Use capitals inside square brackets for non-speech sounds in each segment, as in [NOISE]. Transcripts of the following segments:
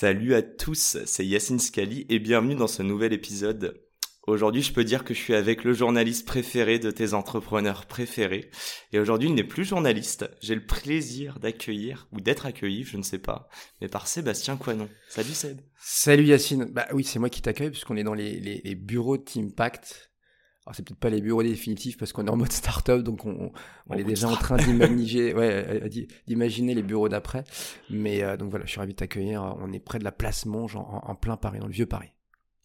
Salut à tous, c'est Yacine Scali et bienvenue dans ce nouvel épisode. Aujourd'hui, je peux dire que je suis avec le journaliste préféré de tes entrepreneurs préférés. Et aujourd'hui, il n'est plus journaliste. J'ai le plaisir d'accueillir, ou d'être accueilli, je ne sais pas, mais par Sébastien Coinon. Salut Seb. Salut Yacine. Bah oui, c'est moi qui t'accueille puisqu'on est dans les, bureaux de Teampact alors c'est peut-être pas les bureaux définitifs parce qu'on est en mode start-up, donc on, on est déjà en train d'imaginer, [LAUGHS] ouais, euh, d'imaginer les bureaux d'après. Mais euh, donc voilà, je suis ravi de t'accueillir. On est près de la place Monge en, en, plein Paris, dans le vieux Paris.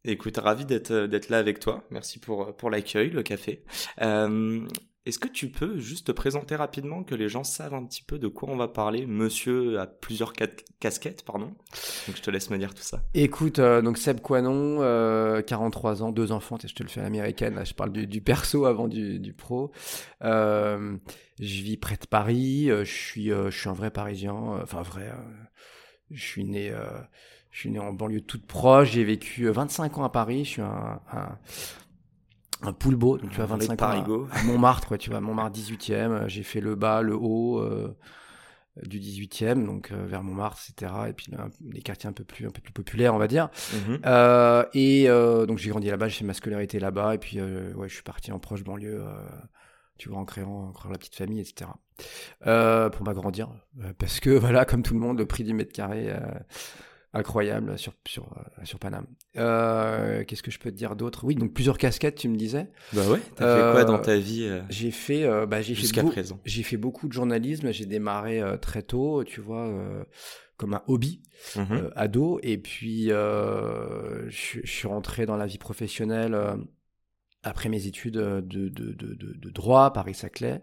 Écoute, ravi d'être d'être là avec toi. Merci pour pour l'accueil, le café. Euh, est-ce que tu peux juste te présenter rapidement, que les gens savent un petit peu de quoi on va parler? Monsieur a plusieurs casquettes, pardon. Donc je te laisse me dire tout ça. Écoute, euh, donc Seb Quanon, euh, 43 ans, deux enfants, je te le fais à l'américaine, je parle du, perso avant du, pro. Euh, je vis près de Paris, euh, je suis, euh, un vrai Parisien, euh, enfin vrai, je suis né... je suis né en banlieue toute proche, j'ai vécu 25 ans à Paris, je suis un un poulbeau, donc tu vois 25 ans à, à, Montmartre, quoi, tu vois, Montmartre 18e, j'ai fait le bas, le haut euh, du 18e, donc euh, vers Montmartre, etc. Et puis là, les quartiers un peu plus un peu plus populaires, on va dire. Mm -hmm. euh, et euh, donc j'ai grandi là-bas, j'ai fait ma scolarité là-bas, et puis euh, ouais, je suis parti en proche banlieue, euh, tu vois, en créant, en créant la petite famille, etc. pour m'agrandir, parce que [LAUGHS] voilà, comme tout le monde, le prix du mètre carré incroyable sur sur euh, sur Paname. Euh, Qu'est-ce que je peux te dire d'autre? Oui, donc plusieurs casquettes, tu me disais. Bah ouais. T'as euh, fait quoi dans ta vie euh, J'ai fait, euh, bah j'ai jusqu'à présent? J'ai fait beaucoup de journalisme. J'ai démarré très tôt, tu vois, comme un hobby mm -hmm. ado, et puis je, je, suis rentré dans la vie professionnelle après mes études de de de, de, droit Paris-Saclay.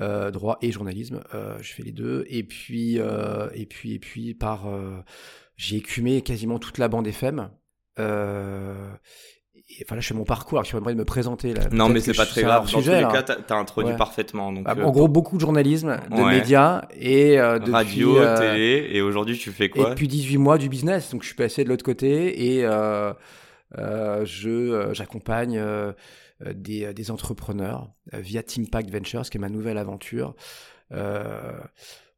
Euh, droit et journalisme, euh, je fais les deux. Et puis, euh, et puis, et puis, par j'ai écumé quasiment toute la bande FM. Euh, et, enfin là, je fais mon parcours. Alors, je suis de me présenter. Là. Non, mais c'est pas très grave. Dans sujet, tous les cas, t'as introduit ouais. parfaitement. Donc, bah, euh... En gros, beaucoup de journalisme, de ouais. médias et euh, [LAUGHS] depuis, radio, euh, télé. Et aujourd'hui, tu fais quoi? Et depuis 18 mois du business. Donc, je suis passé de l'autre côté et euh, je j'accompagne des, des entrepreneurs via Teampact Ventures, qui est ma nouvelle aventure. Euh,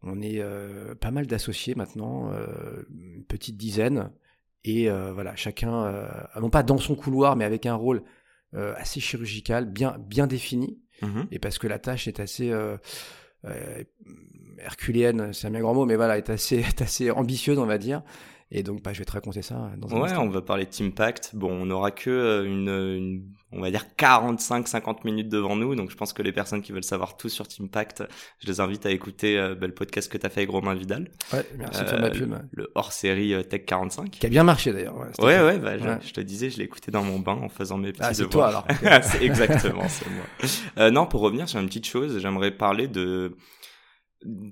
on est euh, pas mal d'associés maintenant, euh, une petite dizaine. Et euh, voilà, chacun, non pas dans son couloir, mais avec un rôle assez chirurgical, bien, bien défini. Mmh. Et parce que la tâche est assez herculéenne, c'est un bien grand mot, mais voilà, est assez, [LAUGHS] est assez ambitieuse, on va dire. Et donc, bah, je vais te raconter ça dans un Ouais, instant. on va parler de Teampact. Bon, on n'aura que une, une, on va dire 45-50 minutes devant nous. Donc, je pense que les personnes qui veulent savoir tout sur Teampact, je les invite à écouter euh, bah, le podcast que tu as fait avec Romain Vidal. Ouais, merci euh, de ma pub. Le hors-série euh, Tech 45. Qui a bien marché d'ailleurs. Ouais, ouais, ouais, bah, ouais, Je, te disais, je l'ai écouté dans mon bain en faisant mes petits ah, c'est toi alors. [LAUGHS] c'est exactement, c'est moi. Euh, non, pour revenir sur une petite chose, j'aimerais parler de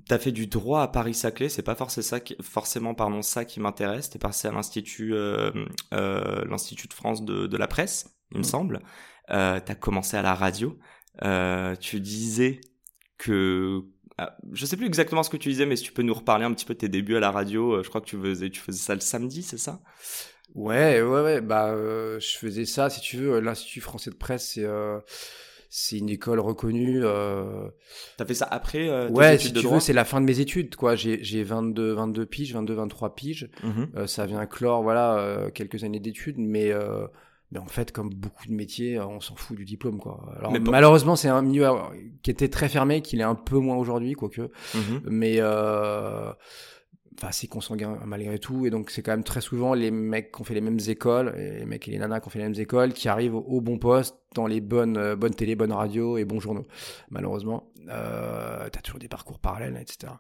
T'as fait du droit à Paris-Saclay, c'est pas forcément ça qui, forcément pardon ça qui m'intéresse. T'es passé à l'institut euh, euh, l'institut de France de, de, la presse, il me mmh. semble. Euh, T'as commencé à la radio. Euh, tu disais que ah, je sais plus exactement ce que tu disais, mais si tu peux nous reparler un petit peu de tes débuts à la radio. Euh, je crois que tu faisais tu faisais ça le samedi, c'est ça? Ouais, ouais, ouais. Bah, euh, je faisais ça. Si tu veux, l'institut français de presse, c'est c'est une école reconnue. Euh... T'as fait ça après euh, Ouais, si tu veux, c'est la fin de mes études, quoi. J'ai, j'ai 22, 22 piges, 22, 23 piges. Mm -hmm. euh, ça vient clore, voilà, euh, quelques années d'études, mais, euh, mais en fait, comme beaucoup de métiers, on s'en fout du diplôme, quoi. Alors, mais malheureusement, c'est un milieu qui était très fermé, qu'il est un peu moins aujourd'hui, quoique. Mm -hmm. Mais, euh, enfin c'est consanguin malgré tout. Et donc c'est quand même très souvent les mecs qui ont fait les mêmes écoles et les mecs et les nanas qui ont fait les mêmes écoles qui arrivent au, bon poste dans les bonnes euh, bonnes télé bonnes radios et bons journaux malheureusement. Euh, t'as toujours des parcours parallèles etc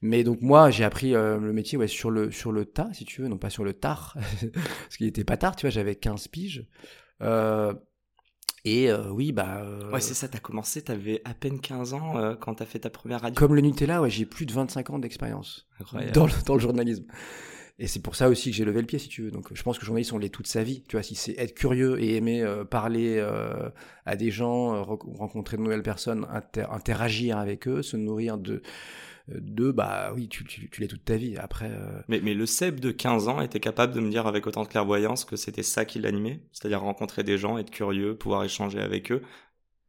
mais donc moi j'ai appris euh, le métier sur le sur le tas si tu veux non pas sur le tard [LAUGHS] parce qu'il était pas tard tu vois j'avais 15 piges et euh, oui, bah. Euh, ouais, c'est ça, t'as commencé, t'avais à peine 15 ans euh, quand t'as fait ta première radio. Comme le Nutella, ouais, j'ai plus de 25 ans d'expérience dans le, dans le journalisme. et c'est pour ça aussi que j'ai levé le pied, si tu veux. Donc, je pense que journaliste, on l'est toute sa vie. Tu vois, si c'est être curieux et aimer parler à des gens, rencontrer de nouvelles personnes, interagir avec eux, se nourrir de de bah oui tu, tu, tu l'es toute ta vie après mais, mais le Seb de 15 ans était capable de me dire avec autant de clairvoyance que c'était ça qui l'animait c'est-à-dire rencontrer des gens être curieux pouvoir échanger avec eux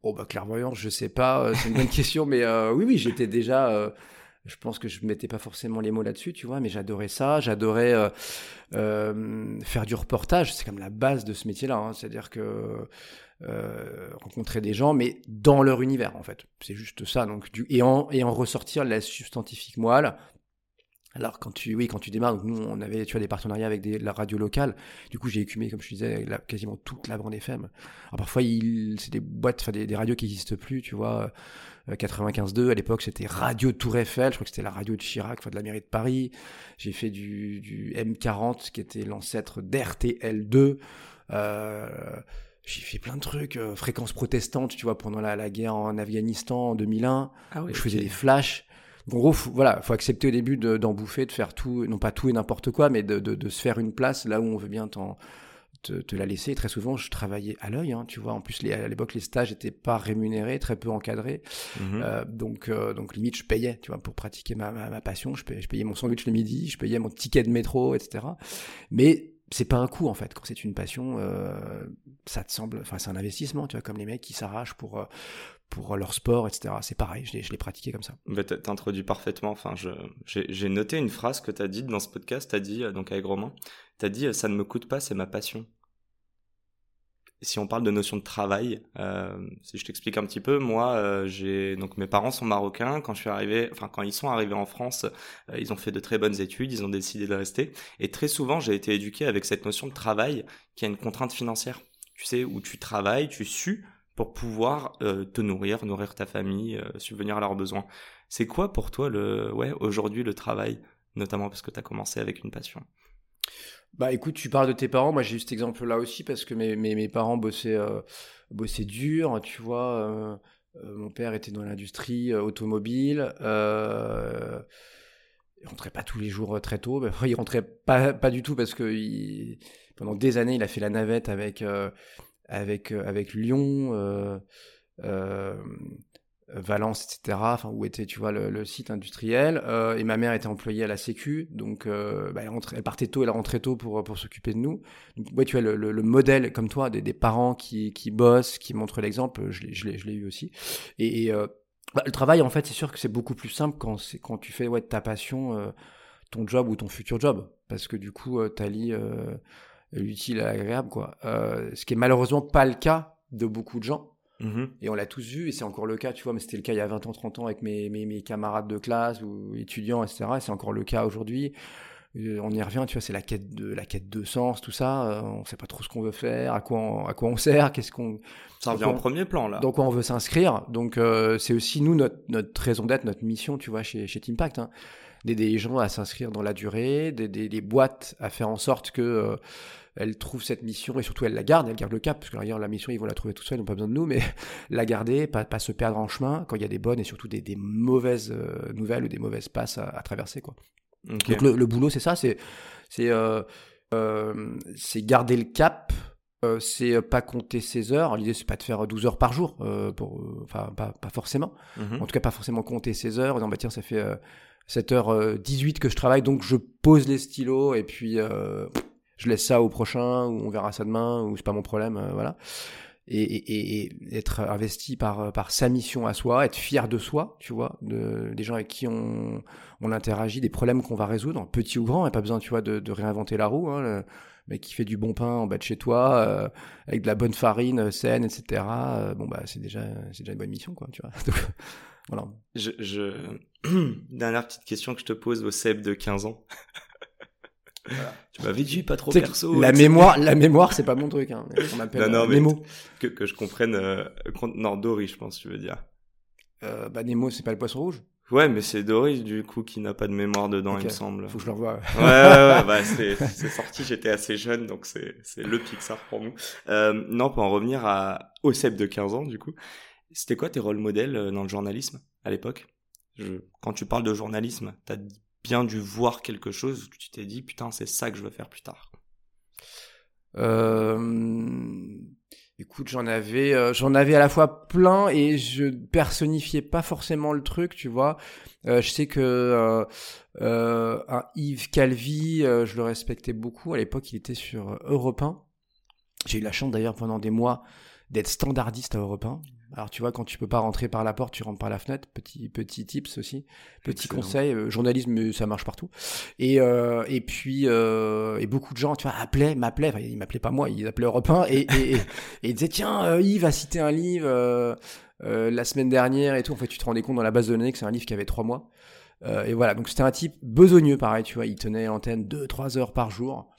oh bah clairvoyance je sais pas c'est une bonne [LAUGHS] question mais oui oui j'étais déjà je pense que je mettais pas forcément les mots là-dessus, tu vois, mais j'adorais ça. J'adorais euh, euh, faire du reportage. C'est comme la base de ce métier-là. Hein. C'est-à-dire que euh, rencontrer des gens, mais dans leur univers, en fait. C'est juste ça. Donc, du, et, en, ressortir la substantifique moelle. Alors quand tu oui quand tu démarres nous on avait tu vois des partenariats avec des, la radio locale du coup j'ai écumé comme je disais quasiment toute la bande FM alors parfois c'est des boîtes enfin des, radios qui n'existent plus tu vois 95.2, euh, à l'époque c'était Radio Tour Eiffel, je crois que c'était la radio de Chirac, enfin de la mairie de Paris. J'ai fait du, du M40 qui était l'ancêtre d'RTL2. Euh, j'ai fait plein de trucs, euh, fréquence protestante, tu vois, pendant la, la, guerre en Afghanistan en 2001. Ah je faisais des flashs. En gros, faut, voilà, faut accepter au début d'en bouffer, de faire tout, non pas tout et n'importe quoi, mais de, de, de, se faire une place là où on veut bien t'en te, la laisser. très souvent, je travaillais à l'œil, hein, tu vois. En plus, les, à l'époque, les stages n'étaient pas rémunérés, très peu encadrés. Mhm. Euh, donc, euh, donc, limite, je payais, tu vois, pour pratiquer ma, ma, passion. Je payais, je payais, mon sandwich le midi, je payais mon ticket de métro, etc. Mais c'est pas un coût, en fait. Quand c'est une passion, euh, ça te semble... Enfin, c'est un investissement, tu vois, comme les mecs qui s'arrachent pour... pour leur sport, etc. C'est pareil, je l'ai, pratiqué comme ça. Bah, t'introduis parfaitement. Enfin, j'ai, noté une phrase que t'as dite dans ce podcast. T'as dit, donc avec Romain, t'as dit, ça ne me coûte pas, c'est ma passion si on parle de notion de travail, euh, si je t'explique un petit peu, moi, euh, j'ai donc mes parents sont marocains. Quand je suis arrivé, enfin quand ils sont arrivés en France, euh, ils ont fait de très bonnes études, ils ont décidé de rester. Et très souvent, j'ai été éduqué avec cette notion de travail qui a une contrainte financière. Tu sais, où tu travailles, tu sues pour pouvoir te nourrir, nourrir ta famille, subvenir à leurs besoins. C'est quoi pour toi le, ouais, aujourd'hui le travail, notamment parce que tu as commencé avec une passion? Bah écoute, tu parles de tes parents, moi j'ai eu cet exemple-là aussi parce que mes, mes, parents bossaient, euh, bossaient dur, tu vois. Euh, euh, mon père était dans l'industrie automobile. Il rentrait pas tous les jours très tôt. [LAUGHS] Il rentrait pas, pas du tout parce que pendant des années, il a fait la navette avec, avec, avec Lyon. Valence, etc. Enfin, où était, tu vois, le, site industriel. Euh, et ma mère était employée à la Sécu, donc euh, bah, elle, partait tôt, elle rentrait tôt pour pour s'occuper de nous. Donc, ouais, tu vois, le, le, modèle comme toi, des, des, parents qui qui bossent, qui montrent l'exemple, je l'ai eu aussi. Et, euh, bah, le travail, en fait, c'est sûr que c'est beaucoup plus simple quand c'est quand tu fais ouais ta passion euh, ton job ou ton futur job, parce que du coup, euh, t'allies l'utile à l'agréable, quoi. ce qui est malheureusement pas le cas de beaucoup de gens. Mmh et on l'a tous vu, et c'est encore le cas, tu vois, mais c'était le cas il y a 20 ans, 30 ans avec mes, mes, mes camarades de classe ou étudiants, etc. Et c'est encore le cas aujourd'hui. Euh, on y revient, tu vois, c'est la quête de la quête de sens, tout ça. Euh, on sait pas trop ce qu'on veut faire, à quoi on, à quoi on sert, qu'est-ce qu'on. Ça revient en premier plan là. Donc on veut s'inscrire. Donc euh, c'est aussi nous notre notre raison d'être, notre mission, tu vois, chez chez Teampact, hein, d'aider les gens à s'inscrire dans la durée, d'aider les boîtes à faire en sorte que elle trouve cette mission et surtout elle la garde, elle garde le cap, parce que la mission ils vont la trouver tout seuls, ils n'ont pas besoin de nous, mais [LAUGHS] la garder, pas, pas se perdre en chemin quand il y a des bonnes et surtout des, des mauvaises euh, nouvelles ou des mauvaises passes à, traverser. Quoi. Donc le, boulot c'est ça, c'est c'est euh, euh, garder le cap, c'est pas compter ses heures. L'idée, c'est pas de faire 12 heures par jour, pour, enfin, pas, pas forcément. Mhm. En tout cas, pas forcément compter ses heures. En bah, tiens, ça fait 7h18 que je travaille, donc je pose les stylos et puis je laisse ça au prochain ou on verra ça demain ou c'est pas mon problème euh, voilà. Et, et, et, être investi par par sa mission à soi être fier de soi tu vois de, des gens avec qui on interagit des problèmes qu'on va résoudre petit ou grand a pas besoin tu vois de, réinventer la roue hein, le mec qui fait du bon pain en bas de chez toi euh, avec de la bonne farine saine etc euh, bon bah c'est déjà c'est déjà une bonne mission quoi tu vois. [LAUGHS] Voilà. [CLEARS THROAT] Dernière petite question que je te pose au Seb de 15 ans [LAUGHS] tu m'avais dit pas trop perso. La mémoire, la mémoire, c'est pas mon truc. Hein. [LAUGHS] On appelle non, non, Nemo. Que, que je comprenne. Euh, non, Dory, je pense, tu veux dire. Euh, bah Nemo, c'est pas le poisson rouge. Ouais, mais c'est Dory du coup qui n'a pas de mémoire dedans, il me semble. Faut que je le revoie. ouais, ouais, ouais [LAUGHS] bah, c'est sorti, j'étais assez jeune, donc c'est c'est le Pixar pour nous. Euh, non, pour en revenir à CEP de 15 ans, du coup, c'était quoi tes rôles modèles euh, dans le journalisme à l'époque? Quand tu parles de journalisme, t'as bien dû voir quelque chose où tu t'es dit putain c'est ça que je veux faire plus tard euh... Écoute, j'en avais, euh, j'en avais à la fois plein et je personnifiais pas forcément le truc, tu vois. Euh, je sais que un Yves Calvi, je le respectais beaucoup. À l'époque, il était sur Europe 1. J'ai eu la chance d'ailleurs pendant des mois d'être standardiste à Europe 1. Alors tu vois, quand tu peux pas rentrer par la porte, tu rentres par la fenêtre. Petit petit tips aussi, petit conseil. Euh, journalisme, ça marche partout. Et euh, et puis euh, et beaucoup de gens, tu vois, appelaient, m'appelaient. Enfin, ils m'appelaient pas moi, ils appelaient Europe 1 et et, et, ils disaient tiens, euh, Yves a cité un livre euh, euh, la semaine dernière et tout. En fait, tu te rendais compte dans la base de données que c'est un livre qui avait trois mois. et voilà, donc c'était un type besogneux, pareil, tu vois. Il tenait l'antenne deux trois heures par jour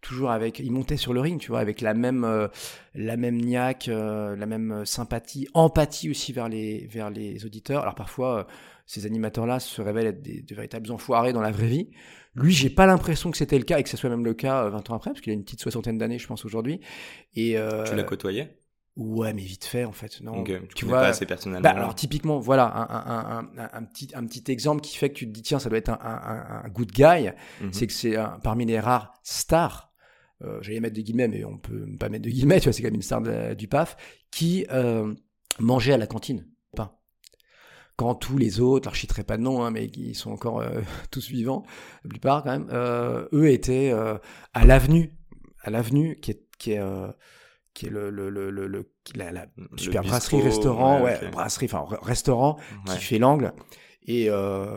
toujours avec, il montait sur le ring, tu vois, avec la même, euh, la même niaque, euh, la même sympathie, empathie aussi vers les, vers les auditeurs. Alors parfois, euh, ces animateurs-là se révèlent être des, véritables enfoirés dans la vraie vie. Lui, j'ai pas l'impression que c'était le cas et que ce soit même le cas 20 ans après, parce qu'il a une petite soixantaine d'années, je pense aujourd'hui. Et tu l'as côtoyé? Ouais, mais vite fait en fait. Non, tu, vois pas assez personnellement. Bah, alors typiquement, voilà un, un, un, un, petit un petit exemple qui fait que tu te dis tiens, ça doit être un, good guy. Mhm. C'est que c'est parmi les rares stars j'allais mettre des guillemets, mais on peut pas mettre de guillemets, [LAUGHS] tu vois, c'est quand même une star du PAF, qui euh, mangeait à la cantine pain. Quand tous les autres, alors je citerai pas de nom, hein, mais qui sont encore euh, [LAUGHS] tous vivants, la plupart quand même, euh, eux étaient euh, à l'avenue, à l'avenue qui est, qui est qui est le, le, le, le la, la super brasserie restaurant ouais, brasserie enfin restaurant qui fait l'angle. Et euh,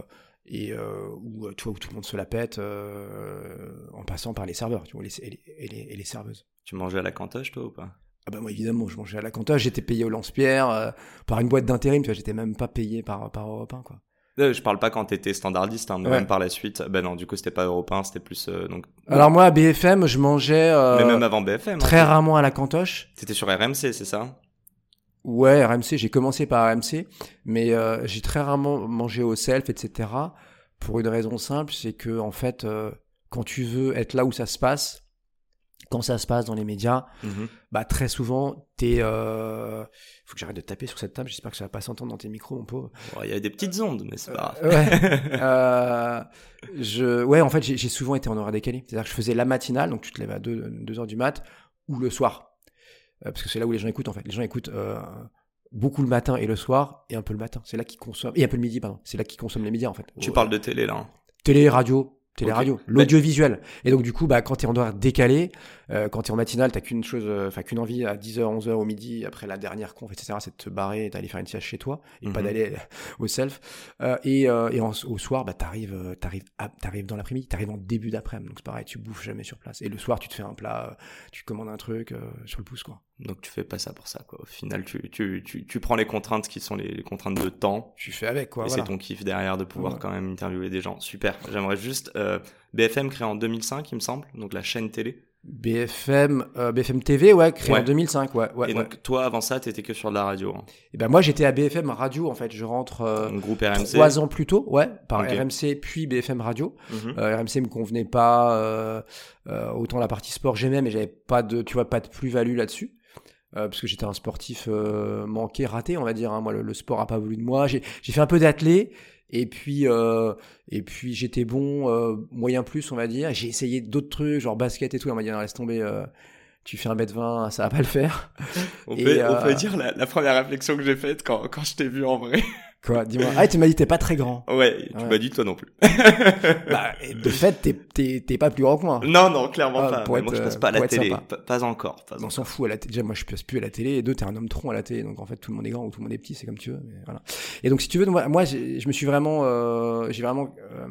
et euh, où, euh, tu vois, où tout le monde se la pète euh, en passant par les serveurs tu vois, les, et, les, et, les, serveuses. Tu mangeais à la cantoche, toi, ou pas? Ah bah moi évidemment je mangeais à la cantoche j'étais payé au lance-pierre euh, par une boîte d'intérim tu vois j'étais même pas payé par par Europe 1 quoi. Je parle pas quand t'étais standardiste hein, même par la suite. Ben non du coup c'était pas Europe 1 c'était plus donc alors moi à BFM je mangeais mais même avant BFM très hein, rarement à la cantoche. C'était sur RMC c'est ça? Ouais, RMC, j'ai commencé par RMC, mais euh, j'ai très rarement mangé au self, etc. Pour une raison simple, c'est que en fait, euh, quand tu veux être là où ça se passe, quand ça se passe dans les médias, mhm. bah très souvent, t'es. Euh... Faut que j'arrête de taper sur cette table. J'espère que ça va pas s'entendre dans tes micros, mon pauvre. Il y a des petites ondes, mais c'est pas grave. ouais. [LAUGHS] euh, je, ouais, en fait, j'ai souvent été en horaire décalé. C'est-à-dire que je faisais la matinale, donc tu te lèves à 2, 2 heures du mat, ou le soir. Euh, parce que c'est là où les gens écoutent en fait. Les gens écoutent euh, beaucoup le matin et le soir et un peu le matin. C'est là qu'ils consomment et un peu le midi pardon. C'est là qu'ils consomment les médias en fait. Tu parles de télé là. Hein. Télé, radio, télé-radio, l'audiovisuel. Et donc du coup, bah quand t'es en horaire décalé, euh, quand t'es en matinale, t'as qu'une chose, euh, enfin qu'une envie à 10h, 11h au midi après la dernière conf, etc. C'est de te barrer et d'aller faire une sieste chez toi et pas mhm. d'aller [LAUGHS] au self. Euh, et, euh, et au soir, bah t'arrives, t'arrives, t'arrives dans l'après-midi, t'arrives en début d'après-midi. Donc c'est pareil, tu bouffes jamais sur place. Et le soir, tu te fais un plat, tu commandes un truc sur le pouce quoi. Donc tu fais pas ça pour ça, quoi. Au final, tu, tu, tu, tu prends les contraintes qui sont les, contraintes de temps. Tu fais avec, quoi. Et c'est ton kiff derrière de pouvoir quand même interviewer des gens. Super. J'aimerais juste BFM créé en 2005, il me semble, donc la chaîne télé. BFM, euh, BFM TV, ouais, créé en 2005, ouais. ouais et donc toi, avant ça, t'étais que sur de la radio. Hein. Et ben moi, j'étais à BFM Radio, en fait. Je rentre euh, groupe RMC. trois ans plus tôt, ouais, par RMC puis BFM Radio. Mhm. euh, RMC me convenait pas. Euh, euh, autant la partie sport j'aimais, mais j'avais pas de, tu vois, pas de plus-value là-dessus. Euh, parce que j'étais un sportif euh, manqué, raté, on va dire. Hein. Moi, le, sport a pas voulu de moi. J'ai fait un peu d'athlé, et puis euh, et puis j'étais bon, euh, moyen plus, on va dire. J'ai essayé d'autres trucs, genre basket et tout. On m'a dit non, laisse tomber. tu fais un mètre 20, ça va pas le faire. [LAUGHS] on, peut, on peut dire la, la première réflexion que j'ai faite quand, quand je t'ai vu en vrai. Quoi, dis-moi. Ah, tu m'as dit t'es pas très grand. Ouais, tu m'as dit toi non plus. [LAUGHS] bah, de fait, t'es, t'es, t'es pas plus grand que moi. Non, non, clairement ah, pas. moi, je passe pas à la télé. Pas, encore. Pas on s'en fout à la télé. Déjà, moi, je passe plus à la télé. Et deux, t'es un homme tronc à la télé. Donc, en fait, tout le monde est grand ou tout le monde est petit. C'est comme tu veux. Mais voilà. Et donc, si tu veux, moi, moi je me suis vraiment, euh, j'ai vraiment euh,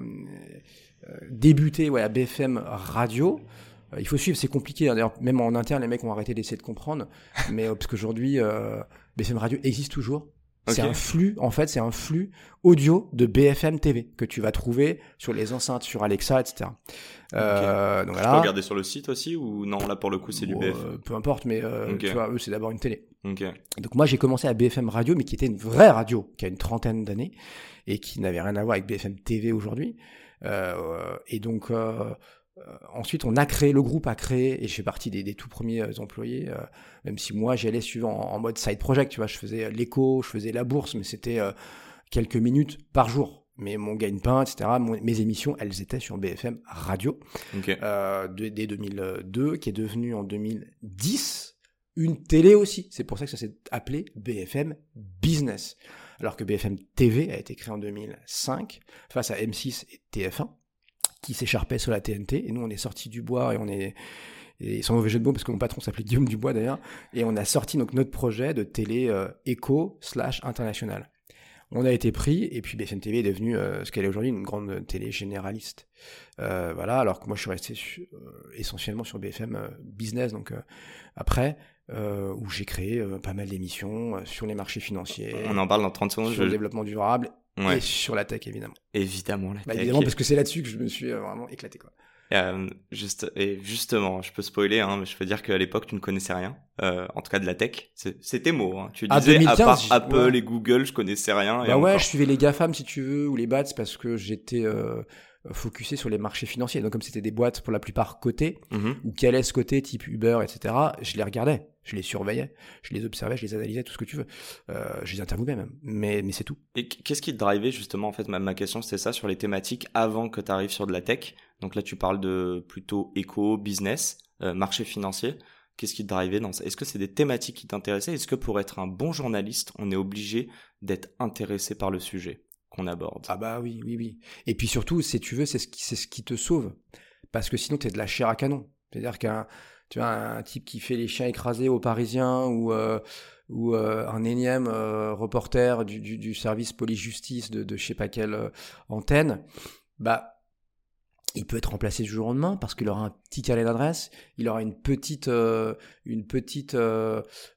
euh, débuté ouais, à BFM Radio. Euh, il faut suivre, c'est compliqué. Hein. D'ailleurs, même en interne, les mecs ont arrêté d'essayer de comprendre. Mais parce qu'aujourd'hui, BFM Radio existe toujours. C'est un flux, en fait, c'est un flux audio de BFM TV que tu vas trouver sur les enceintes, sur Alexa, etc. Euh, donc voilà. Tu peux regarder sur le site aussi ou non Là pour le coup c'est du BFM. Euh, peu importe, mais euh, tu vois, eux c'est d'abord une télé. Donc moi j'ai commencé à BFM Radio, mais qui était une vraie radio, qui a une trentaine d'années et qui n'avait rien à voir avec BFM TV aujourd'hui. Euh, et donc euh, ensuite, on a créé, le groupe a créé, et je fais partie des, tout premiers euh, employés, euh, même si moi j'y allais suivant en, mode side project, tu vois, je faisais l'écho, je faisais la bourse, mais c'était quelques minutes par jour. Mais mon gagne-pain, etc., mes émissions, elles étaient sur BFM Radio euh, dès 2002, qui est devenu en 2010 une télé aussi. C'est pour ça que ça s'est appelé BFM Business. Alors que BFM TV a été créé en 2005 face à M6 et TF1 qui s'écharpaient sur la TNT. Et nous, on est sortis du bois et on est et sans mauvais jeu de mots parce que mon patron s'appelait Guillaume Dubois d'ailleurs, et on a sorti donc notre projet de télé euh, éco slash international. On a été pris, et puis BFM TV est devenue euh, ce qu'elle est aujourd'hui, une grande télé généraliste. Euh, voilà, alors que moi je suis resté essentiellement sur BFM Business, donc après, où j'ai créé pas mal d'émissions sur les marchés financiers. On en parle dans 30 secondes. Sur le développement durable et sur la tech évidemment. Évidemment la bah, Évidemment parce que c'est là-dessus que je me suis vraiment éclaté quoi. Euh, juste, et justement, je peux spoiler, hein, mais je peux dire qu'à l'époque, tu ne connaissais rien, euh, en tout cas de la tech. C'était mots. Hein. Tu disais, à part Apple et Google, je connaissais rien. Bah ouais, je suivais les GAFAM, si tu veux, ou les BATS, parce que j'étais euh, focusé sur les marchés financiers. Donc, comme c'était des boîtes pour la plupart cotées, mmh ou qui allaient ce côté, type Uber, etc., je les regardais je les surveillais, je les observais, je les analysais, tout ce que tu veux. Euh, je les interviewais même, mais, mais c'est tout. Et qu'est-ce qui te drivait justement, en fait, ma, ma question c'était ça, sur les thématiques avant que tu arrives sur de la tech. Donc là, tu parles de plutôt éco, business, euh, marché financier. Qu'est-ce qui te drivait dans ça? Est-ce que c'est des thématiques qui t'intéressaient? Est-ce que pour être un bon journaliste, on est obligé d'être intéressé par le sujet? Qu'on aborde Ah bah oui, oui, oui. Et puis surtout, si tu veux, c'est ce qui, te sauve. Parce que sinon, tu es de la chair à canon. C'est-à-dire qu'un tu vois, un type qui fait les chiens écrasés aux Parisiens ou, euh, ou euh, un énième euh, reporter du, service police-justice de, de je sais pas quelle antenne, bah, il peut être remplacé du jour au lendemain parce qu'il aura un petit carnet d'adresse, il aura une petite, une petite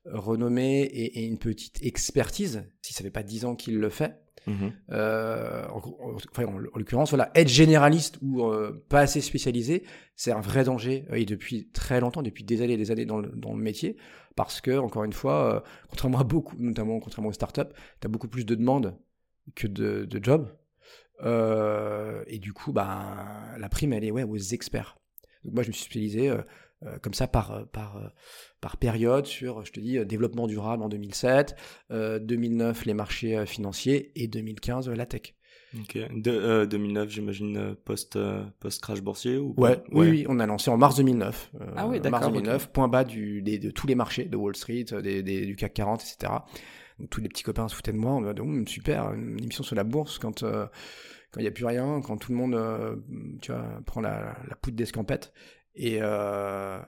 renommée et, et, une petite expertise, si ça fait pas dix ans qu'il le fait. Mmh euh, en, l'occurrence, voilà, être généraliste ou euh, pas assez spécialisé, c'est un vrai danger euh, et depuis très longtemps, depuis des années et des années dans le, dans le métier, parce que encore une fois, contrairement à beaucoup, notamment contrairement aux startups, tu as beaucoup plus de demandes que de, jobs. et du coup, bah, la prime, elle est ouais, aux experts. Donc moi, je me suis spécialisé comme ça par, euh, par, euh, par période sur, je te dis, développement durable en 2007, 2009 les marchés financiers et 2015 la tech. Ok. De, 2009, j'imagine post post crash boursier ou ouais, Oui, oui, on a lancé en mars 2009. ah oui, d'accord. Mars 2009, point bas du, de tous les marchés de Wall Street, des, des, du CAC 40, etc. Donc, tous les petits copains se foutaient de moi. On m'a dit oh, super, une émission sur la bourse quand quand il n'y a plus rien, quand tout le monde, tu vois, prend la, la poudre d'escampette. Et, euh,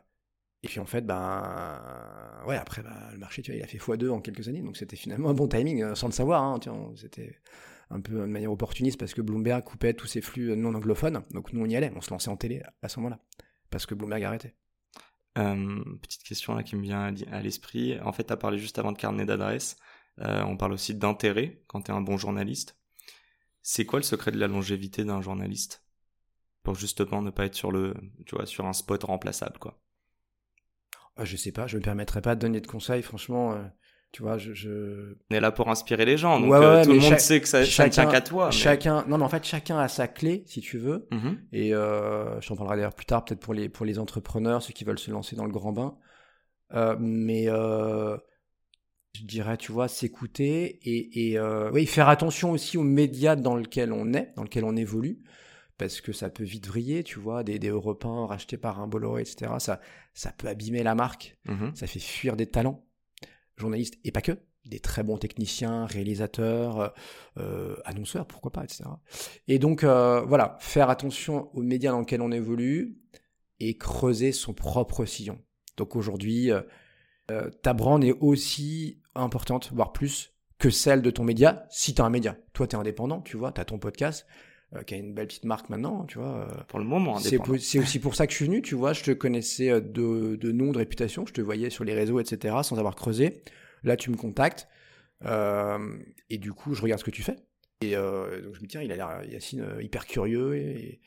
et puis en fait, ben, ouais, après, ben, le marché, tu vois, il a fait x2 en quelques années, donc c'était finalement un bon timing, euh, sans le savoir, hein, c'était un peu de manière opportuniste parce que Bloomberg coupait tous ses flux non anglophones, donc nous on y allait, on se lançait en télé à ce moment-là, parce que Bloomberg arrêtait. Euh, petite question qui me vient à l'esprit. En fait, tu as parlé juste avant de carnet d'adresse. Euh, on parle aussi d'intérêt quand tu es un bon journaliste. C'est quoi le secret de la longévité d'un journaliste? Pour justement ne pas être sur le, tu vois, sur un spot remplaçable, quoi. Ah, je sais pas, je me permettrai pas de donner de conseils, franchement. Euh, tu vois, je, je... On est là pour inspirer les gens, donc euh, tout le monde sait que ça, chacun, tient qu'à toi. Chacun, non, mais en fait, chacun a sa clé, si tu veux. Mm-hmm. Et euh, je t'en parlerai d'ailleurs plus tard, peut-être pour les pour les entrepreneurs, ceux qui veulent se lancer dans le grand bain. Euh, mais je dirais, tu vois, s'écouter et, et oui, faire attention aussi aux médias dans lesquels on est, dans lesquels on évolue parce que ça peut vite vriller, tu vois, des, des Européens rachetés par un Bolloré, etc. Ça, ça peut abîmer la marque, mmh ça fait fuir des talents, journalistes, et pas que, des très bons techniciens, réalisateurs, euh, euh annonceurs, pourquoi pas, etc. Et donc, euh, voilà, faire attention aux médias dans lesquels on évolue et creuser son propre sillon. Donc aujourd'hui, euh, ta brand est aussi importante, voire plus, que celle de ton média, si tu as un média. Toi, tu es indépendant, tu vois, tu as ton podcast, qui a une belle petite marque maintenant, tu vois. Euh. Pour le moment, c'est, c'est aussi pour ça que je suis venu, tu vois. Je te connaissais euh, de, de nom, de réputation, je te voyais sur les réseaux, etc., sans avoir creusé. Là, tu me contactes, et du coup, je regarde ce que tu fais. Et donc, je me dis, tiens, il a l'air, Yacine, hyper curieux, et,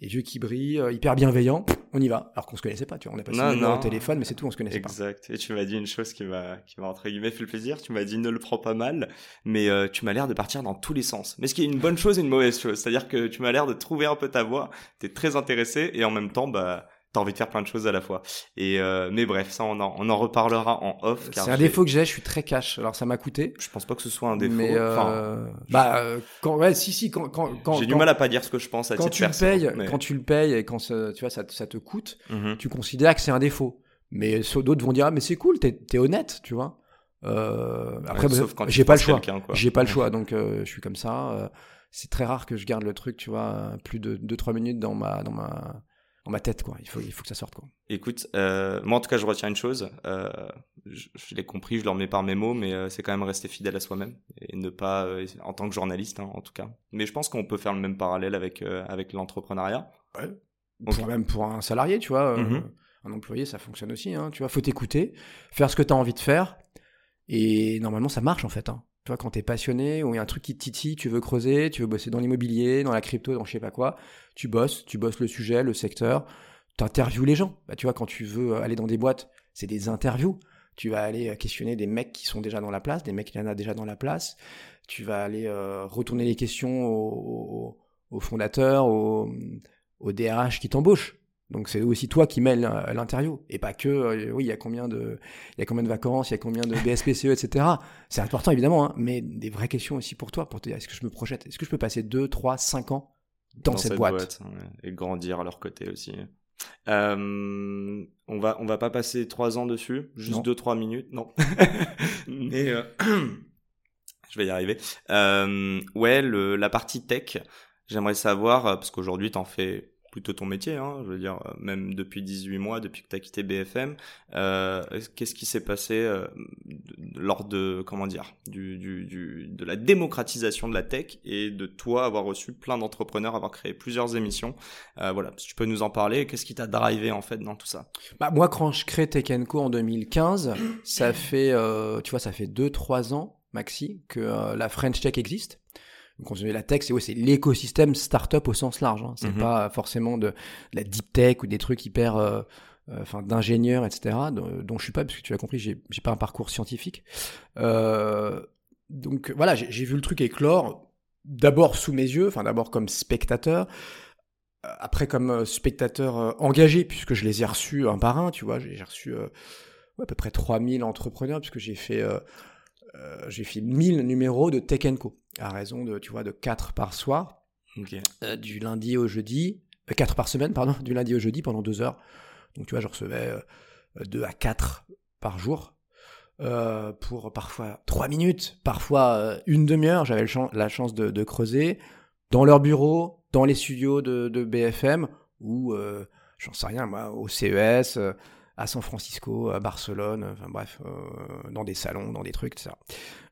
et yeux qui brillent, euh, hyper bienveillant, on y va. Alors qu'on se connaissait pas, tu vois, on a passé non, non. au téléphone, mais c'est tout, on se connaissait pas. Exact. Et tu m'as dit une chose qui m'a, qui m'a entre guillemets fait le plaisir. Tu m'as dit ne le prends pas mal, mais euh, tu m'as l'air de partir dans tous les sens. Mais ce qui est une bonne chose et une mauvaise chose, c'est-à-dire que tu m'as l'air de trouver un peu ta voix. T'es très intéressé et en même temps, bah t'as envie de faire plein de choses à la fois. Et euh, mais bref, ça on en, on en reparlera en off. C'est un défaut que j'ai, je suis très cash. Alors ça m'a coûté. Je pense pas que ce soit un défaut. Mais euh, bah euh, quand ouais si si quand quand, quand j'ai du mal à pas dire ce que je pense à quand tu le payes quand tu le payes et quand ça, tu vois ça, ça te coûte, mm-hmm. tu considères que c'est un défaut. Mais d'autres vont dire ah mais c'est cool, t'es es honnête, tu vois. Après, j'ai pas le choix. J'ai pas le choix, donc je suis comme ça. c'est très rare que je garde le truc, tu vois, plus de 2-3 minutes dans ma dans ma ma tête, quoi. Il faut, il faut que ça sorte, quoi. Écoute, euh, moi en tout cas, je retiens une chose. Euh, je, l'ai compris, je le remets par mes mots, mais euh, c'est quand même rester fidèle à soi-même et ne pas, en tant que journaliste, hein, en tout cas. Mais je pense qu'on peut faire le même parallèle avec avec l'entrepreneuriat. Ouais. Pour, même pour un salarié, tu vois, mm-hmm. un employé, ça fonctionne aussi. Hein, tu vois, faut t'écouter, faire ce que tu as envie de faire, et normalement, ça marche en fait. Hein. Tu vois, quand t'es passionné, ou il y a un truc qui te titille, tu veux creuser, tu veux bosser dans l'immobilier, dans la crypto, dans je sais pas quoi, tu bosses, tu bosses le sujet, le secteur, tu interviews les gens. Bah, tu vois, quand tu veux aller dans des boîtes, c'est des interviews. Tu vas aller questionner des mecs qui sont déjà dans la place, des mecs qui en a déjà dans la place. Tu vas aller euh, retourner les questions aux, fondateurs, aux, aux DRH qui t'embauchent. Donc c'est aussi toi qui mêles l'interview et pas que euh, oui il y a combien de il y a combien de vacances il y a combien de BSPCE etc. C'est important évidemment hein, mais des vraies questions aussi pour toi pour te dire est-ce que je me projette? Est-ce que je peux passer 2, 3, 5 ans dans, cette, boîte, et grandir à leur côté aussi. Euh, on va on va pas passer 3 ans dessus juste 2-3 minutes non [LAUGHS] mais euh, [CLEARS THROAT] je vais y arriver. ouais le, la partie tech j'aimerais savoir parce qu'aujourd'hui t'en fais plutôt ton métier, hein, je veux dire, euh, même depuis 18 mois, depuis que tu as quitté BFM. Euh, Qu'est-ce qui s'est passé euh, lors de, comment dire, de la démocratisation de la tech et de toi avoir reçu plein d'entrepreneurs, avoir créé plusieurs émissions Voilà, si tu peux nous en parler, qu'est-ce qui t'a drivé en fait dans tout ça? Bah, Moi, quand je crée Tech Co en 2015, ça fait, tu vois, ça fait 2-3 ans, Maxi, que la French Tech existe. On la tech, c'est l'écosystème startup au sens large. Hein. C'est mhm. pas forcément de, la deep tech ou des trucs hyper, euh, euh, enfin, d'ingénieurs, etc. Dont, je suis pas, parce que tu l'as compris, j'ai, pas un parcours scientifique. Euh, donc voilà, j'ai, vu le truc éclore d'abord sous mes yeux, enfin d'abord comme spectateur, après comme spectateur engagé, puisque je les ai reçus un par un, tu vois, j'ai, reçu à peu près 3000 entrepreneurs, puisque j'ai fait j'ai fait 1000 numéros de Tech Co, à raison de, tu vois, de 4 par soir, euh, du lundi au jeudi, 4 euh, par semaine, pardon, du lundi au jeudi pendant 2 heures. Donc tu vois, je recevais 2 à 4 par jour. pour parfois 3 minutes, parfois une demi-heure, j'avais la chance de, creuser dans leur bureau, dans les studios de, de BFM, ou j'en sais rien, moi, au CES, à San Francisco, à Barcelone, bref, euh, dans des salons, dans des trucs, etc.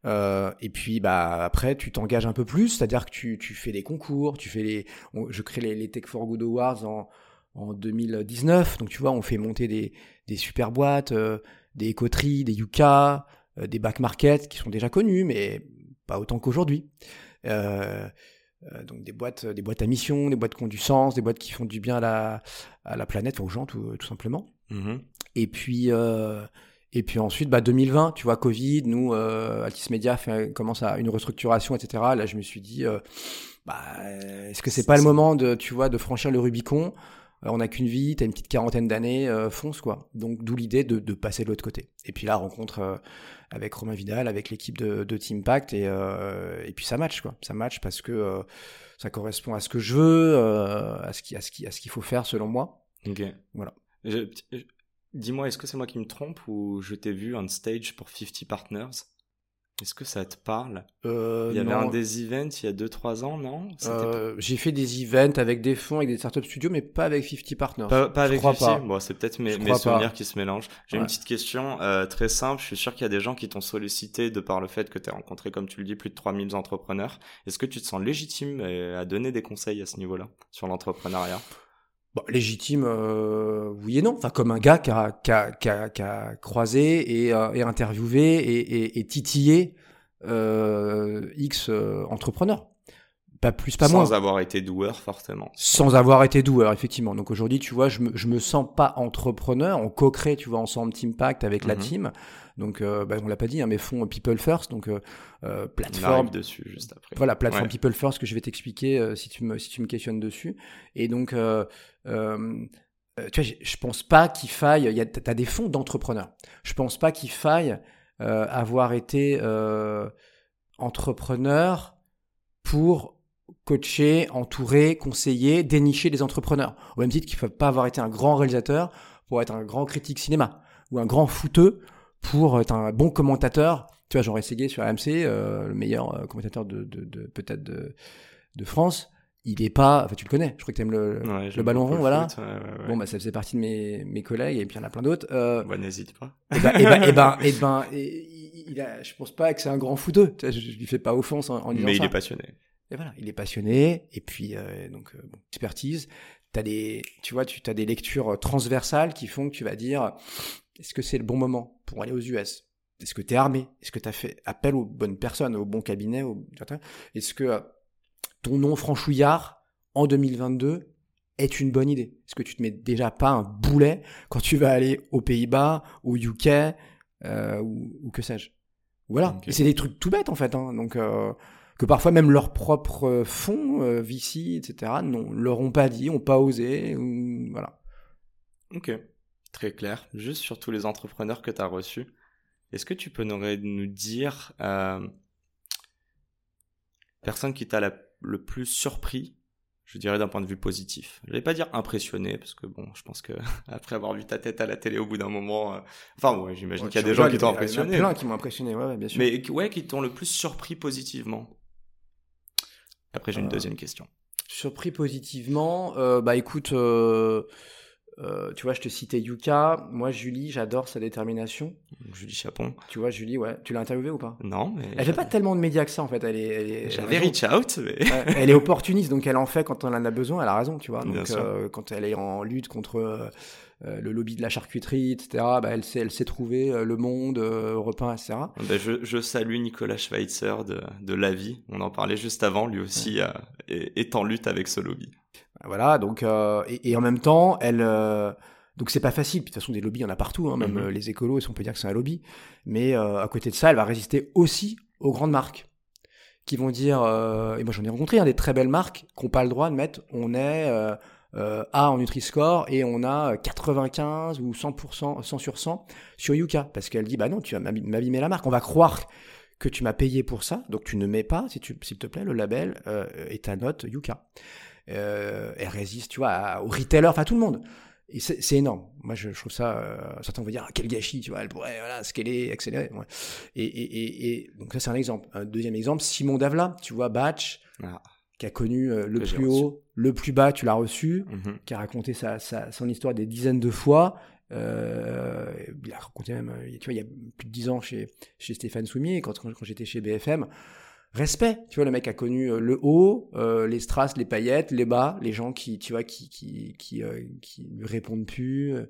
Euh, et puis bah après tu t'engages un peu plus, c'est-à-dire que tu, tu fais des concours, tu fais les, je crée les, Tech for Good Awards en, en 2019, donc tu vois on fait monter des, des super boîtes, euh, des coteries, des Yuka, euh, des back market qui sont déjà connus, mais pas autant qu'aujourd'hui. Donc des boîtes, des boîtes à mission, des boîtes qui ont du sens, des boîtes qui font du bien à la, à la planète, aux gens tout, tout simplement. Mmh et puis, euh, et puis ensuite, bah, 2020, tu vois, Covid, nous, euh, Altis Media fait, commence à une restructuration, etc. Là, je me suis dit, euh, bah, est-ce que c'est pas le moment de, tu vois, de franchir le Rubicon? Euh, On n'a qu'une vie, t'as une petite quarantaine d'années, euh, fonce quoi. Donc d'où l'idée de, de, passer de l'autre côté. Et puis là, rencontre avec Romain Vidal, avec l'équipe de, de Team Pact, et, et puis ça match quoi. Ça match parce que ça correspond à ce que je veux, à ce qui, à ce qui, à ce qu'il faut faire selon moi. Ok. Voilà. Dis-moi, est-ce que c'est moi qui me trompe ou je t'ai vu on stage pour 50 Partners? Est-ce que ça te parle? Euh, Il y avait un des events il y a 2-3 ans, non? Euh, J'ai fait des events avec des fonds, avec des startup studios, mais pas avec 50 Partners. Pas, avec 50 Bon, c'est peut-être mes, souvenirs qui se mélangent. J'ai une petite question euh, très simple. Je suis sûr qu'il y a des gens qui t'ont sollicité de par le fait que tu as rencontré, comme tu le dis, plus de 3000 entrepreneurs. Est-ce que tu te sens légitime à donner des conseils à ce niveau-là sur l'entrepreneuriat? Légitime, euh, oui et non. Enfin, comme un gars qui a, qui a, qui a, croisé et, euh, interviewé et, titillé euh, X euh, entrepreneurs. Pas plus, pas moins. Sans avoir été doueur, forcément. Sans avoir été doueur, effectivement. Donc aujourd'hui, tu vois, je me, je me sens pas entrepreneur. On co-crée, tu vois, ensemble Team Pact avec la mhm. team. Donc, euh, bah, on l'a pas dit, hein, mais fonds People First, donc euh, euh plateforme. dessus juste après. Voilà, plateforme People First que je vais t'expliquer euh, si tu me si tu me questionnes dessus. Et donc, euh, tu vois, je pense pas qu'il faille. Il y a, t'as des fonds d'entrepreneurs. Je pense pas qu'il faille euh, avoir été euh, entrepreneur pour coacher, entourer, conseiller, dénicher des entrepreneurs. Au même titre qu'il ne faut pas avoir été un grand réalisateur pour être un grand critique cinéma ou un grand footeux pour être un bon commentateur. Tu vois, Jean Rességuier sur AMC, euh, le meilleur euh, commentateur de, de, de peut-être de, de France, il est pas. Enfin, tu le connais. Je crois que tu aimes le, Ouais, le ballon rond, voilà. foot, ouais, ouais, ouais. Bon, bah, ça faisait partie de mes, mes collègues et puis il y en a plein d'autres. Euh, Bah, n'hésite pas. et ben, et ben, et ben, et [LAUGHS] ben, et- il a, je pense pas que c'est un grand vois, Je, je lui fais pas offense en, en disant Mais ça. il est passionné. Et voilà, il est passionné, et puis euh, donc euh, bon, expertise. T'as des, tu vois, tu as des lectures euh, transversales qui font que tu vas dire, est-ce que c'est le bon moment pour aller aux US Est-ce que tu es armé? Est-ce que tu as fait appel aux bonnes personnes, au bon cabinet au- Est-ce que ton nom franchouillard en 2022 est une bonne idée? Est-ce que tu te mets déjà pas un boulet quand tu vas aller aux Pays-Bas, au UK, euh, ou, ou que sais-je? Voilà. C'est des trucs tout bêtes en fait. Hein. Donc que parfois même leurs propres euh, fonds, euh, VC, etc., non, leur ont pas dit, ont pas osé, ou voilà. Ok, très clair. Juste sur tous les entrepreneurs que tu as reçus, est-ce que tu peux nous, dire euh, personne qui t'a le plus surpris, je dirais d'un point de vue positif? Je vais pas dire impressionné parce que bon, je pense que [LAUGHS] après avoir vu ta tête à la télé au bout d'un moment, euh, enfin ouais, j'imagine qu'il y a des gens qui t'ont impressionné, Il y en a plein qui m'ont impressionné, ouais, ouais, bien sûr. mais ouais, qui t'ont le plus surpris positivement? Après, j'ai une Euh, deuxième question. Surpris positivement, euh, bah écoute, euh, tu vois, je te citais Yuka. Moi, Julie, j'adore sa détermination. Julie Chapon. Tu vois, Julie, ouais. Tu l'as interviewée ou pas? Non, mais Elle fait pas tellement de médias que ça, en fait. Elle est, elle est- j'avais reach out, mais [LAUGHS] elle est opportuniste, donc elle en fait quand on en a besoin, elle a raison, tu vois. Donc euh, quand elle est en lutte contre euh, le lobby de la charcuterie, etc., bah, elle sait, elle sait trouver euh, le monde, euh, 1, etc. Ben, je, je salue Nicolas Schweitzer de, de La Vie. On en parlait juste avant. Lui aussi est, est en lutte avec ce lobby. Voilà, donc euh, et, et en même temps, elle euh, donc c'est pas facile. Puis de toute façon, des lobbies, il y en a partout, hein, même Mhm. euh, les écolos, si on peut dire que c'est un lobby? Mais euh, à côté de ça, elle va résister aussi aux grandes marques qui vont dire, euh, et moi j'en ai rencontré hein, des très belles marques qui n'ont pas le droit de mettre, on est A en Nutri-Score et on a 95 ou 100%, 100 sur 100 sur Yuka. Parce qu'elle dit, bah non, tu vas m'ab- m'abîmer la marque. On va croire que tu m'as payé pour ça, donc tu ne mets pas, si s'il te plaît, le label euh, et ta note Yuka. Euh, elle résiste, tu vois, à- aux retailers, enfin tout le monde. Et c'est énorme. Moi, je, je trouve ça. euh, certains vont dire ah, quel gâchis, tu vois. Elle pourrait voilà, scaler, accélérer. Ouais. Et, et, et, et donc ça, c'est un exemple. Un deuxième exemple, Simon Davla, tu vois, Batch, Ah. qui a connu euh, le plus haut, le plus bas, tu l'as reçu, Mhm. qui a raconté sa, sa, son histoire des dizaines de fois. Euh, il a raconté même, tu vois, il y a plus de dix ans chez, chez Stéphane Soumier, quand, quand j'étais chez BFM. Respect, tu vois, le mec a connu euh, le haut, euh, les strass, les paillettes, les bas, les gens qui, tu vois, qui, qui, qui, euh, qui lui répondent plus. euh,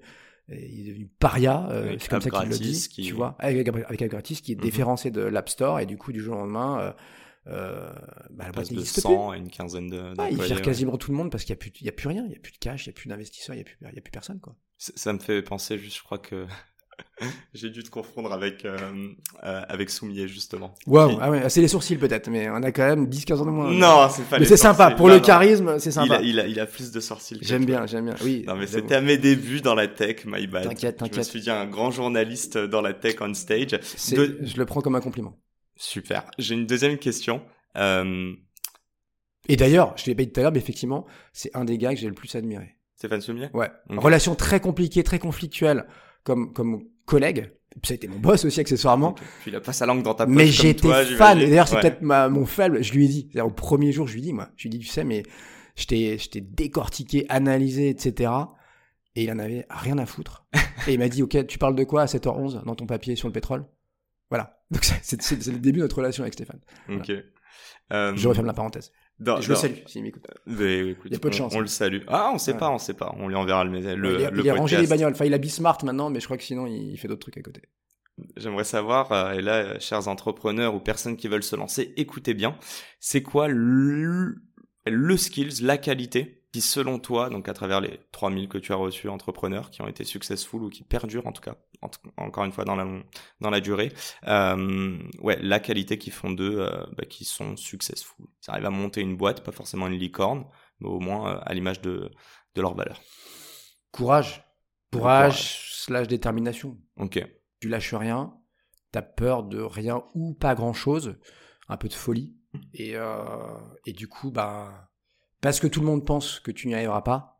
il est devenu paria, c'est comme ça qu'il le dit, qui- tu vois, avec, avec App Gratis, qui est déférencé de l'App Store, et du coup, du jour au lendemain, euh, bah, la boîte n'existe plus. 100 à une quinzaine de Ouais, il gère ouais. quasiment tout le monde parce qu'il n'y a, plus- il y a plus rien, il n'y a plus de cash, il n'y a plus d'investisseurs, il n'y a, a plus personne. Quoi. Ça ça me fait penser juste, je crois que [LAUGHS] j'ai dû te confondre avec, euh, euh, avec Soumier, justement. Wow, Qui- ah ouais, c'est les sourcils peut-être, mais on a quand même 10-15 ans de moins. Non, c'est pas mais les c'est sympa, sourcils. pour Non, le charisme, c'est Il sympa. a, il, a, il a plus de sorcils. que J'aime bien, j'aime bien. Oui, Non, mais c'était à mes débuts dans la tech, my bad. T'inquiète, Je me t'inquiète. suis dit un grand journaliste dans la tech on stage. De- Je le prends comme un compliment. Super. J'ai une deuxième question. Euh, Et d'ailleurs, je te l'ai pas dit tout à l'heure, mais effectivement, c'est un des gars que j'ai le plus admiré. Stéphane Soumier? Ouais. Relation très compliquée, très conflictuelle, comme, comme collègue. Ça a été mon boss aussi, accessoirement. Puis il a pas sa langue dans ta poche. Mais j'étais fan. d'ailleurs, c'est Ouais. peut-être mon faible. Je lui ai dit. Au premier jour, je lui ai dit, moi. Je lui ai dit, tu sais, mais je t'ai, je t'ai décortiqué, analysé, etc. Et il en avait rien à foutre. et il m'a dit, OK, tu parles de quoi à 7h11 dans ton papier sur le pétrole? Voilà. Donc, c'est le début de notre relation avec Stéphane. Ok. Euh, Je referme la parenthèse. Je le salue, s'il m'écoute. Mais écoute, Il y a peu de on- chance. On, le salue. Ah, on sait Ouais. pas, on sait pas. On lui enverra le, le, il a, le il a podcast. rangé les bagnoles. Enfin, il a Bismart maintenant, mais je crois que sinon, il fait d'autres trucs à côté. J'aimerais savoir, euh, et là, euh, chers entrepreneurs ou personnes qui veulent se lancer, écoutez bien, c'est quoi le, le skills, la qualité qui, selon toi, donc à travers les 3000 que tu as reçus entrepreneurs, qui ont été successful ou qui perdurent en tout cas, en encore une fois dans la, dans la durée, euh, ouais, la qualité qui font d'eux, euh, bah, qui sont successful. Ils arrivent à monter une boîte, pas forcément une licorne, mais au moins euh, à l'image de, de leur valeur. Courage. Courage, slash détermination. Ok. Tu lâches rien, t'as peur de rien ou pas grand-chose, un peu de folie. Et, euh, et du coup, bah, parce que tout le monde pense que tu n'y arriveras pas,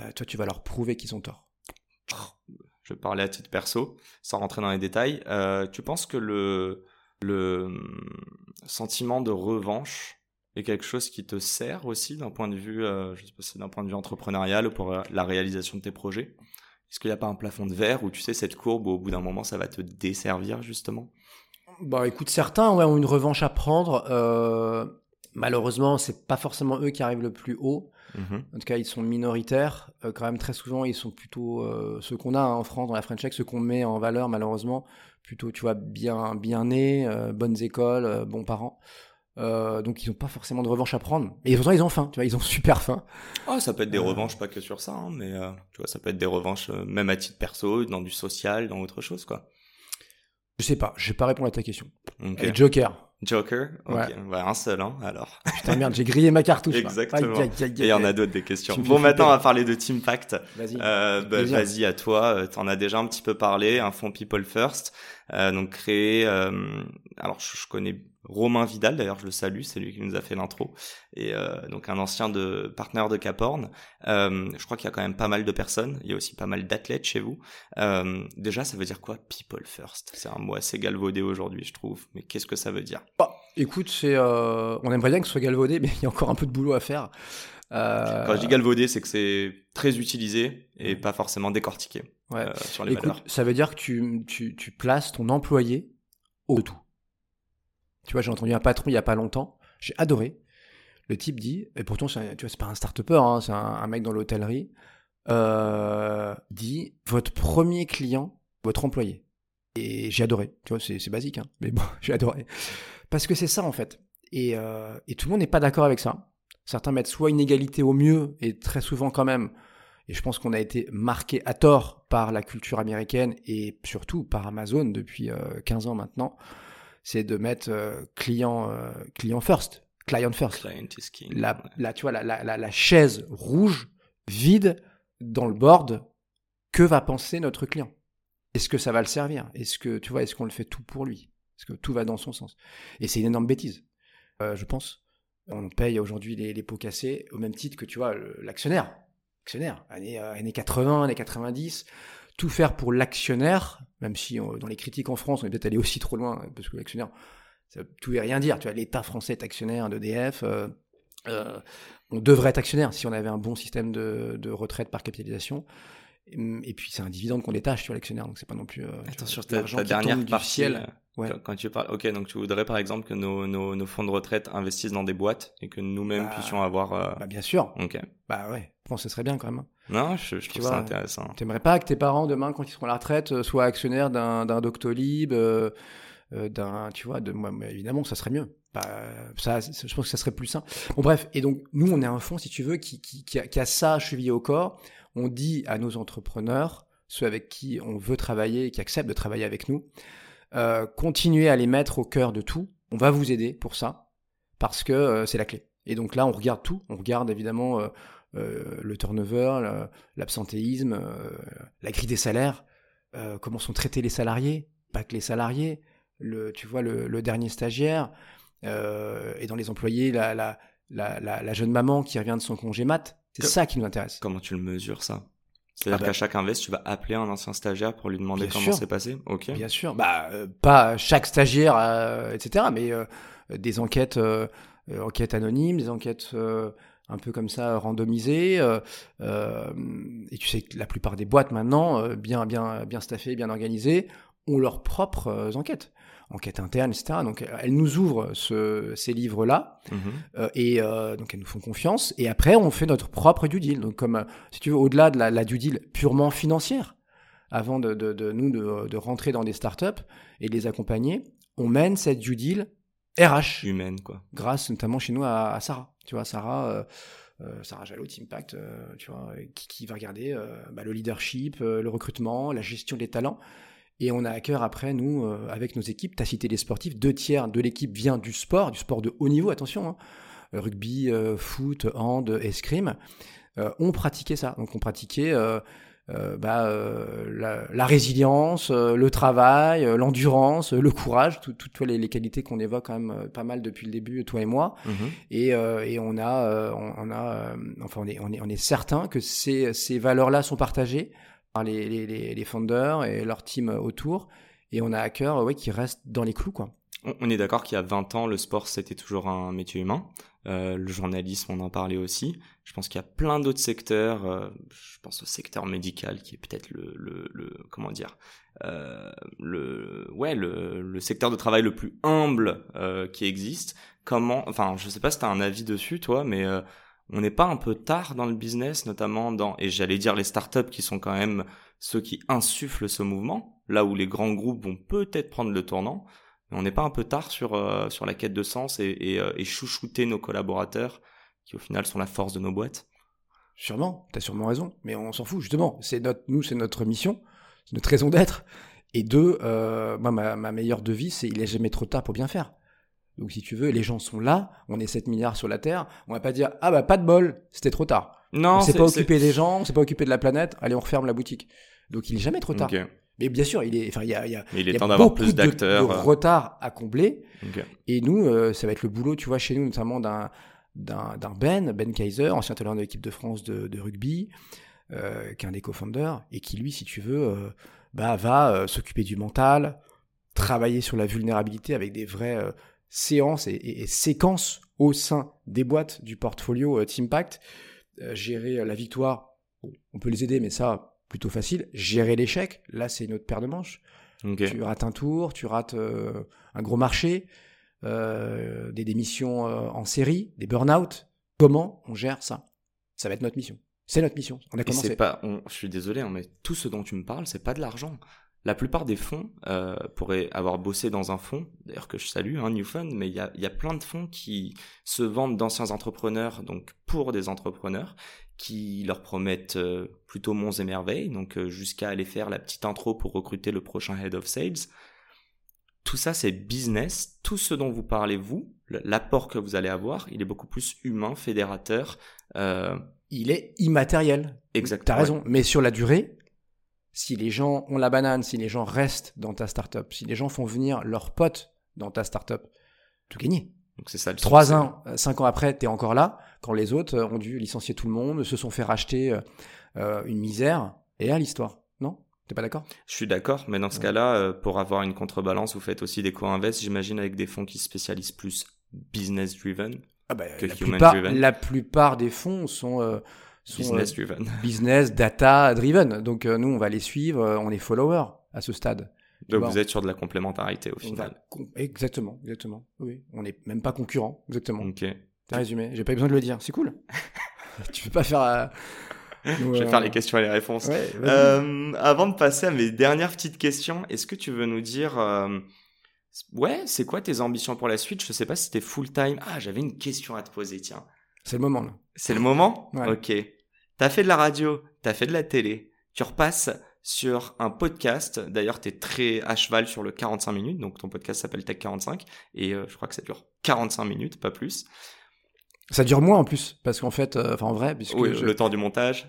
euh, toi, tu vas leur prouver qu'ils ont tort. Je vais parler à titre perso, sans rentrer dans les détails. Euh, tu penses que le, le hum, sentiment de revanche est quelque chose qui te sert aussi d'un point de vue, euh, je sais pas si d'un point de vue entrepreneurial ou pour la réalisation de tes projets? Est-ce qu'il n'y a pas un plafond de verre où tu sais cette courbe où au bout d'un moment ça va te desservir justement? Bah écoute, certains ouais, ont une revanche à prendre. Malheureusement, c'est pas forcément eux qui arrivent le plus haut. Mhm. En tout cas, ils sont minoritaires. Euh, quand même, très souvent, ils sont plutôt euh, ceux qu'on a hein, en France dans la French Tech, ceux qu'on met en valeur, malheureusement, plutôt, tu vois, bien, bien nés, euh, bonnes écoles, bons parents. Donc, ils n'ont pas forcément de revanche à prendre. Et pourtant, ils ont faim, tu vois, ils ont [LAUGHS] super faim. Ah, ça peut être des revanches pas que sur ça, hein, mais tu vois, ça peut être des revanches même à titre perso, dans du social, dans autre chose quoi. Je sais pas, je vais pas répondre à ta question. Ok. Et Joker. Joker, ok, Ouais. bah, un seul hein, alors. Putain, merde, j'ai grillé ma cartouche. Exactement. Aïe, aïe, aïe, Et il y en a d'autres des questions. Bon, maintenant on va parler de Team Pact. Vas-y. Euh, bah, vas-y à toi, euh, t'en as déjà un petit peu parlé, un fonds People First, euh, donc créé. euh, alors je, je connais Romain Vidal, d'ailleurs je le salue, c'est lui qui nous a fait l'intro, et euh, donc un ancien de partenaire de Caporn. Euh, je crois qu'il y a quand même pas mal de personnes, il y a aussi pas mal d'athlètes chez vous. Euh, déjà, ça veut dire quoi People First? C'est un mot assez galvaudé aujourd'hui, je trouve, mais qu'est-ce que ça veut dire? Bah, écoute, c'est, euh, on aimerait bien que ce soit galvaudé, mais [LAUGHS] il y a encore un peu de boulot à faire. Euh, Quand je dis galvaudé, c'est que c'est très utilisé et pas forcément décortiqué ouais. euh, sur les Écoute, valeurs. ça veut dire que tu, tu, tu places ton employé au tout. Tu vois, j'ai entendu un patron il y a pas longtemps, j'ai adoré. Le type dit, et pourtant, un- tu vois, c'est pas un start-upper, hein, c'est un, mec dans l'hôtellerie, euh, dit votre premier client, votre employé. Et j'ai adoré. Tu vois, c'est, basique, hein, mais bon, [LAUGHS] j'ai adoré. Parce que c'est ça, en fait. Et, euh, et tout le monde n'est pas d'accord avec ça. Certains mettent soit une égalité au mieux, et très souvent quand même, et je pense qu'on a été marqué à tort par la culture américaine et surtout par Amazon depuis euh, 15 ans maintenant, c'est de mettre euh, client, euh, client first, client first. Client is king. La, Ouais. la, tu vois, la, la, la, la chaise rouge, vide, dans le board, que va penser notre client? Est-ce que ça va le servir? Est-ce que, tu vois, est-ce qu'on le fait tout pour lui? Est-ce que tout va dans son sens? Et c'est une énorme bêtise, euh, je pense. On paye aujourd'hui les, les pots cassés au même titre que, tu vois, l'actionnaire. L'actionnaire, années, euh, années 80, années 90, tout faire pour l'actionnaire, même si euh, dans les critiques en France, on est peut-être allé aussi trop loin, parce que l'actionnaire, ça veut tout et rien dire. Tu vois, l'État français est actionnaire d'EDF. euh, euh, on devrait être actionnaire si on avait un bon système de, de retraite par capitalisation. Et, et puis c'est un dividende qu'on détache sur l'actionnaire, donc c'est pas non plus. euh, Attends, sur ta, dernière tombe du partie, ciel. euh, Ouais. quand, quand tu parles, ok, donc tu voudrais par exemple que nos, nos, nos fonds de retraite investissent dans des boîtes et que nous-mêmes Bah, puissions avoir. Bah bien sûr. Ok. Bah ouais. Je pense que ce serait bien quand même. hein. Non, je, je trouve ça vois, intéressant. T'aimerais pas que tes parents demain, quand ils seront à la retraite, euh, soient actionnaires d'un d'un Doctolib, euh, euh, d'un, tu vois, de moi, mais évidemment, ça serait mieux. Bah, ça, je pense que ça serait plus sain. Bon, bref, et donc nous, on est un fonds, si tu veux, qui, qui, qui, a, qui a ça chevillé au corps. On dit à nos entrepreneurs, ceux avec qui on veut travailler et qui acceptent de travailler avec nous, euh, continuez à les mettre au cœur de tout. On va vous aider pour ça, parce que euh, c'est la clé. Et donc là, on regarde tout. On regarde évidemment le turnover, l'absentéisme, euh, la grille des salaires, euh, comment sont traités les salariés, pas que les salariés, le, tu vois, le, le dernier stagiaire, euh, et dans les employés, la, la, la, jeune maman qui revient de son congé mat. C'est ça qui nous intéresse. Comment tu le mesures ça? C'est-à-dire Ah bah. qu'à chaque invest, tu vas appeler un ancien stagiaire pour lui demander comment c'est passé? Ok. Bien sûr, bah euh, pas chaque stagiaire, euh, etc., mais euh, des enquêtes, euh, euh, enquêtes anonymes, des enquêtes euh, un peu comme ça randomisées. euh, euh, et tu sais que la plupart des boîtes maintenant, euh, bien bien bien staffées, bien organisées, ont leurs propres enquêtes, enquêtes internes, etc. Donc elles nous ouvrent ce- ces livres-là. Euh, et donc elles nous font confiance. Et après, on fait notre propre due deal. Donc comme, si tu veux, au-delà de la, la due deal purement financière, avant de, de- de nous de, de rentrer dans des startups et de les accompagner, on mène cette due deal RH, Humaine, quoi. grâce notamment chez nous à, à Sarah. Tu vois, Sarah, euh, euh, Sarah Jalot, Impact, euh, tu vois, qui, qui va regarder bah, le leadership, le recrutement, la gestion des talents. Et on a à cœur après, nous, avec nos équipes, tu as cité les sportifs, deux tiers de l'équipe vient du sport, du sport de haut niveau, attention, hein. Rugby, foot, hand, escrime. ont pratiqué ça. Donc on pratiquait euh, bah, euh, la, la, résilience, euh, le travail, l'endurance, le courage, toutes les, les, qualités qu'on évoque quand même pas mal depuis le début, toi et moi. Mhm. Et, et, on a, on, a, enfin, on est, on est, on est certain que ces, ces valeurs-là sont partagées par les, les, les founders et leur team autour. Et on a à cœur, ouais, qui reste dans les clous, quoi. On est d'accord qu'il y a 20 ans, le sport, c'était toujours un métier humain. Euh, le journalisme, on en parlait aussi. Je pense qu'il y a plein d'autres secteurs. Euh, je pense au secteur médical, qui est peut-être le, le, le, comment dire, euh, le, ouais, le, le, secteur de travail le plus humble euh, qui existe. Comment, enfin, je sais pas si t'as un avis dessus, toi, mais euh, on n'est pas un peu tard dans le business, notamment dans, et j'allais dire les startups qui sont quand même ceux qui insufflent ce mouvement, là où les grands groupes vont peut-être prendre le tournant on n'est pas un peu tard sur, euh, sur la quête de sens et, et, euh, et, chouchouter nos collaborateurs, qui au final sont la force de nos boîtes Sûrement, tu as sûrement raison, mais on s'en fout, justement. C'est notre, nous, c'est notre mission, c'est notre raison d'être. Et deux, euh, moi, ma, ma, meilleure devise, c'est il est jamais trop tard pour bien faire. Donc, si tu veux, les gens sont là, on est 7 milliards sur la Terre, on va pas dire ah bah pas de bol, c'était trop tard. Non, on s'est pas occupé des gens, on s'est pas occupé de la planète, allez on referme la boutique. Donc, il est jamais trop tard. Mais bien sûr, il est, enfin, il y a, il y a, il est temps d'avoir plus d'acteurs. De, retard à combler. Et nous, euh, ça va être le boulot, tu vois, chez nous, notamment d'un, d'un, Ben, Ben Kaiser, ancien talent de l'équipe de France de, de rugby, euh, qui est un des co-founders, et qui, lui, si tu veux, euh, bah, va euh, s'occuper du mental, travailler sur la vulnérabilité avec des vraies séances et, et, et, séquences au sein des boîtes du portfolio Teampact, gérer la victoire. on peut les aider, mais ça, plutôt facile. Gérer l'échec, là, c'est une autre paire de manches. Tu rates un tour, tu rates euh, un gros marché, euh, des démissions euh, en série, des burn-out. Comment on gère ça? Ça va être notre mission. C'est notre mission. On a commencé. Pas, je suis désolé, hein, mais tout ce dont tu me parles, c'est pas de l'argent. La plupart des fonds euh, pourraient avoir bossé dans un fonds, d'ailleurs que je salue, hein, New Fund, mais il y a, y a plein de fonds qui se vendent d'anciens entrepreneurs, donc pour des entrepreneurs, qui leur promettent euh, plutôt monts et merveilles, donc euh, jusqu'à aller faire la petite intro pour recruter le prochain head of sales. Tout ça, c'est business. Tout ce dont vous parlez, vous, l'apport que vous allez avoir, il est beaucoup plus humain, fédérateur. Euh... Il est immatériel. Exactement. T'as raison. Mais sur la durée, si les gens ont la banane, si les gens restent dans ta startup, si les gens font venir leurs potes dans ta startup, tout gagné. Donc c'est ça. Le Trois ans, euh, cinq ans après, t'es encore là. Quand les autres ont dû licencier tout le monde, se sont fait racheter euh, une misère. Et là, l'histoire. T'es pas d'accord? Je suis d'accord, mais dans ce cas-là, pour avoir une contrebalance, vous faites aussi des co-invest, j'imagine, avec des fonds qui se spécialisent plus business-driven ah bah, que human-driven. La plupart des fonds sont [LAUGHS] business driven. business, data driven. Donc nous, on va les suivre, on est followers à ce stade. Donc vous êtes sur de la complémentarité au final. Exactement, exactement. Oui, on n'est même pas concurrent, exactement. Ok. T'as résumé. J'ai pas eu besoin de le dire. C'est cool. [LAUGHS] tu peux pas faire. Je vais faire les questions et les réponses. euh, avant de passer à mes dernières petites questions, est-ce que tu veux nous dire, euh... ouais, c'est quoi tes ambitions pour la suite? Je sais pas si c'était full time. Ah, j'avais une question à te poser, tiens. C'est le moment là. C'est le moment? [LAUGHS] Ouais. Ok. T'as fait de la radio, t'as fait de la télé. Tu repasses sur un podcast. D'ailleurs, tu es très à cheval sur le 45 minutes, donc ton podcast s'appelle Tech 45, et euh, je crois que ça dure 45 minutes, pas plus. Ça dure moins en plus, parce qu'en fait, euh, enfin en vrai, puisque oui, le temps du montage.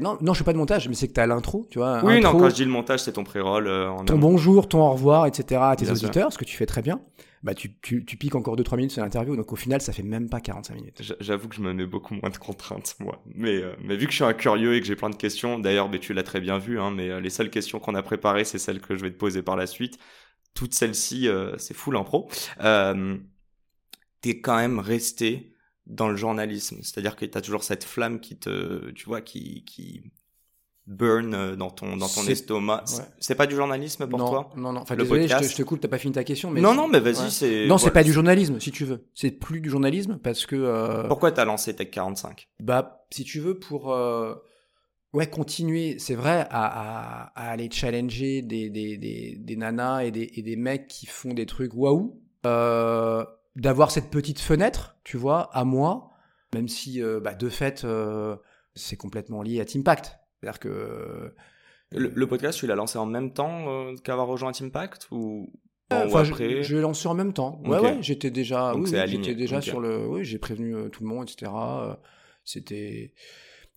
non, non, je fais pas de montage, mais c'est que t'as l'intro, tu vois. Oui, non, quand je dis le montage, c'est ton pré-roll. Euh, ton bonjour, ton au revoir, etc. à tes auditeurs, ce que tu fais très bien. Bah, tu, tu, tu piques encore 2-3 minutes sur l'interview, donc au final, ça fait même pas 45 minutes. J'avoue que je me mets beaucoup moins de contraintes, moi. Mais, euh, mais vu que je suis un curieux et que j'ai plein de questions, d'ailleurs, tu l'as très bien vu, hein, mais les seules questions qu'on a préparées, c'est celles que je vais te poser par la suite. Toutes celles-ci, c'est full impro. Euh, T'es quand même resté dans le journalisme. C'est-à-dire que tu as toujours cette flamme qui te, tu vois, qui, qui burn euh, dans ton, dans ton estomac. C'est pas du journalisme pour toi? Non, non, enfin, désolé, je te, je te, coupe, t'as pas fini ta question. Mais non, non, mais vas-y, c'est. Non, c'est pas du journalisme, si tu veux. C'est plus du journalisme parce que. Euh... Pourquoi t'as lancé Tech 45 Bah, si tu veux, pour. Euh... Ouais, continuer, c'est vrai, à, à, à, aller challenger des, des, des, des nanas et des, et des mecs qui font des trucs waouh. D'avoir cette petite fenêtre, tu vois, à moi, même si euh, bah, de fait euh, c'est complètement lié à Teampact. C'est-à-dire que le, podcast, tu l'as lancé en même temps euh, qu'avoir rejoint Teampact ou, enfin, après? Je, l'ai lancé en même temps. Ouais, ouais, j'étais déjà, oui, j'étais déjà sur le, oui, j'ai prévenu tout le monde, etc. C'était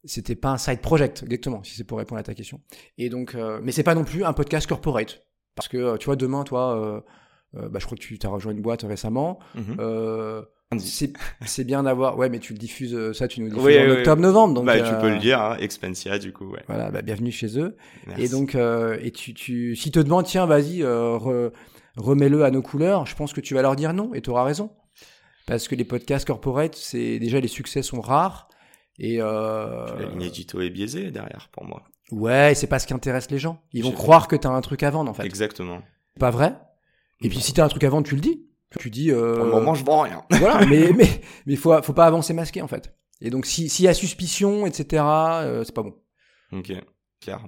c'était pas un side project, exactement, si c'est pour répondre à ta question. Et donc, euh, mais c'est pas non plus un podcast corporate. Parce que, tu vois, demain, toi, euh, bah, je crois que tu as rejoint une boîte récemment. Mhm. Euh, c'est bien d'avoir. Ouais, mais tu le diffuses, euh, ça, tu nous le diffuses Oui, en oui, octobre-novembre. Donc, bah, tu euh, peux le dire, hein, Expensia, du coup, ouais. Voilà, bah, bienvenue chez eux. Merci. Et donc, euh, et tu, tu, si te demandent, tiens, vas-y, euh, re- remets-le à nos couleurs, je pense que tu vas leur dire non, et tu auras raison. Parce que les podcasts corporate, c'est déjà les succès sont rares. Et euh, La ligne édito est biaisée derrière, pour moi. ouais, c'est pas ce qui intéresse les gens. Ils vont croire que t'as un truc à vendre, en fait. Exactement. Pas vrai? Et puis si t'as un truc à vendre, tu le dis. Tu dis. Euh, Pour le moment, je vends rien. [LAUGHS] voilà, mais [LAUGHS] mais mais faut faut pas avancer masqué en fait. Et donc si s'il y a suspicion, etc. euh, c'est pas bon. Ok,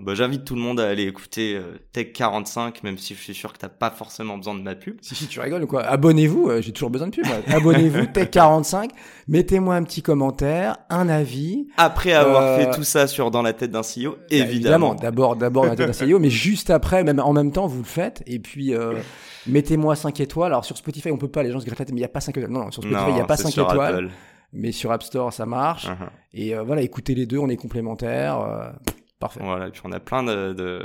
Bah, J'invite tout le monde à aller écouter euh, Tech 45, même si je suis sûr que t'as pas forcément besoin de ma pub. Si, si, tu rigoles ou quoi? Abonnez-vous, euh, j'ai toujours besoin de pub. [LAUGHS] Abonnez-vous, Tech45, mettez-moi un petit commentaire, un avis. Après avoir Euh, fait tout ça sur Dans la tête d'un CEO, Bah, évidemment. D'abord, d'abord la tête d'un CEO, mais [LAUGHS] juste après, même en même temps, vous le faites. Et puis, mettez-moi 5 étoiles. Alors sur Spotify, on peut pas, les gens se grattent mais il n'y a pas 5 étoiles. Non, non, sur Spotify, il n'y a pas c'est 5 sur étoiles. Apple. Mais sur App Store, ça marche. Mhm. Et voilà, écoutez les deux, on est complémentaires. Parfait. Voilà, et puis on a plein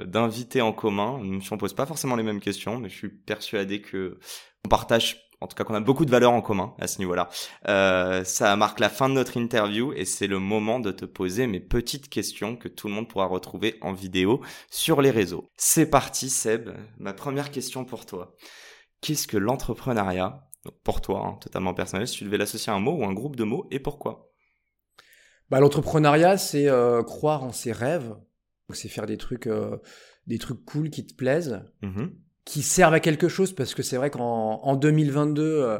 d'invités en commun, même si on pose pas forcément les mêmes questions, mais je suis persuadé que on partage, en tout cas qu'on a beaucoup de valeurs en commun à ce niveau-là. Euh, ça marque la fin de notre interview et c'est le moment de te poser mes petites questions que tout le monde pourra retrouver en vidéo sur les réseaux. C'est parti Seb, ma première question pour toi. Qu'est-ce que l'entrepreneuriat? Pour toi, hein, totalement personnel, si tu devais l'associer à un mot ou un groupe de mots, et pourquoi? Bah, l'entrepreneuriat, c'est euh, croire en ses rêves. C'est faire des trucs, euh, des trucs cool qui te plaisent, Mhm. qui servent à quelque chose. Parce que c'est vrai qu'en en 2022, euh,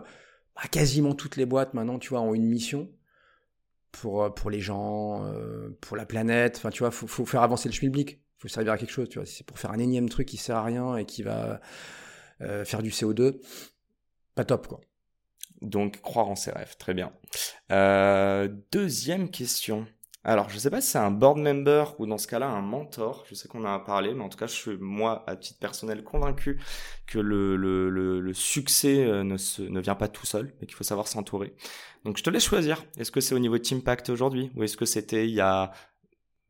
bah, quasiment toutes les boîtes maintenant, tu vois, ont une mission pour euh, pour les gens, euh, pour la planète. Enfin, tu vois, faut, faut faire avancer le schmilblick. Faut servir à quelque chose. Tu vois, si c'est pour faire un énième truc qui sert à rien et qui va euh, faire du CO2, pas top quoi. Donc, croire en ses rêves, très bien. Euh, deuxième question. Alors, je sais pas si c'est un board member ou dans ce cas-là un mentor. Je sais qu'on en a parlé, mais en tout cas, je suis moi, à titre personnel, convaincu que le, le, le, succès euh, ne, se, ne vient pas tout seul, mais qu'il faut savoir s'entourer. Donc, je te laisse choisir. Est-ce que c'est au niveau de Teampact aujourd'hui, ou est-ce que c'était il y a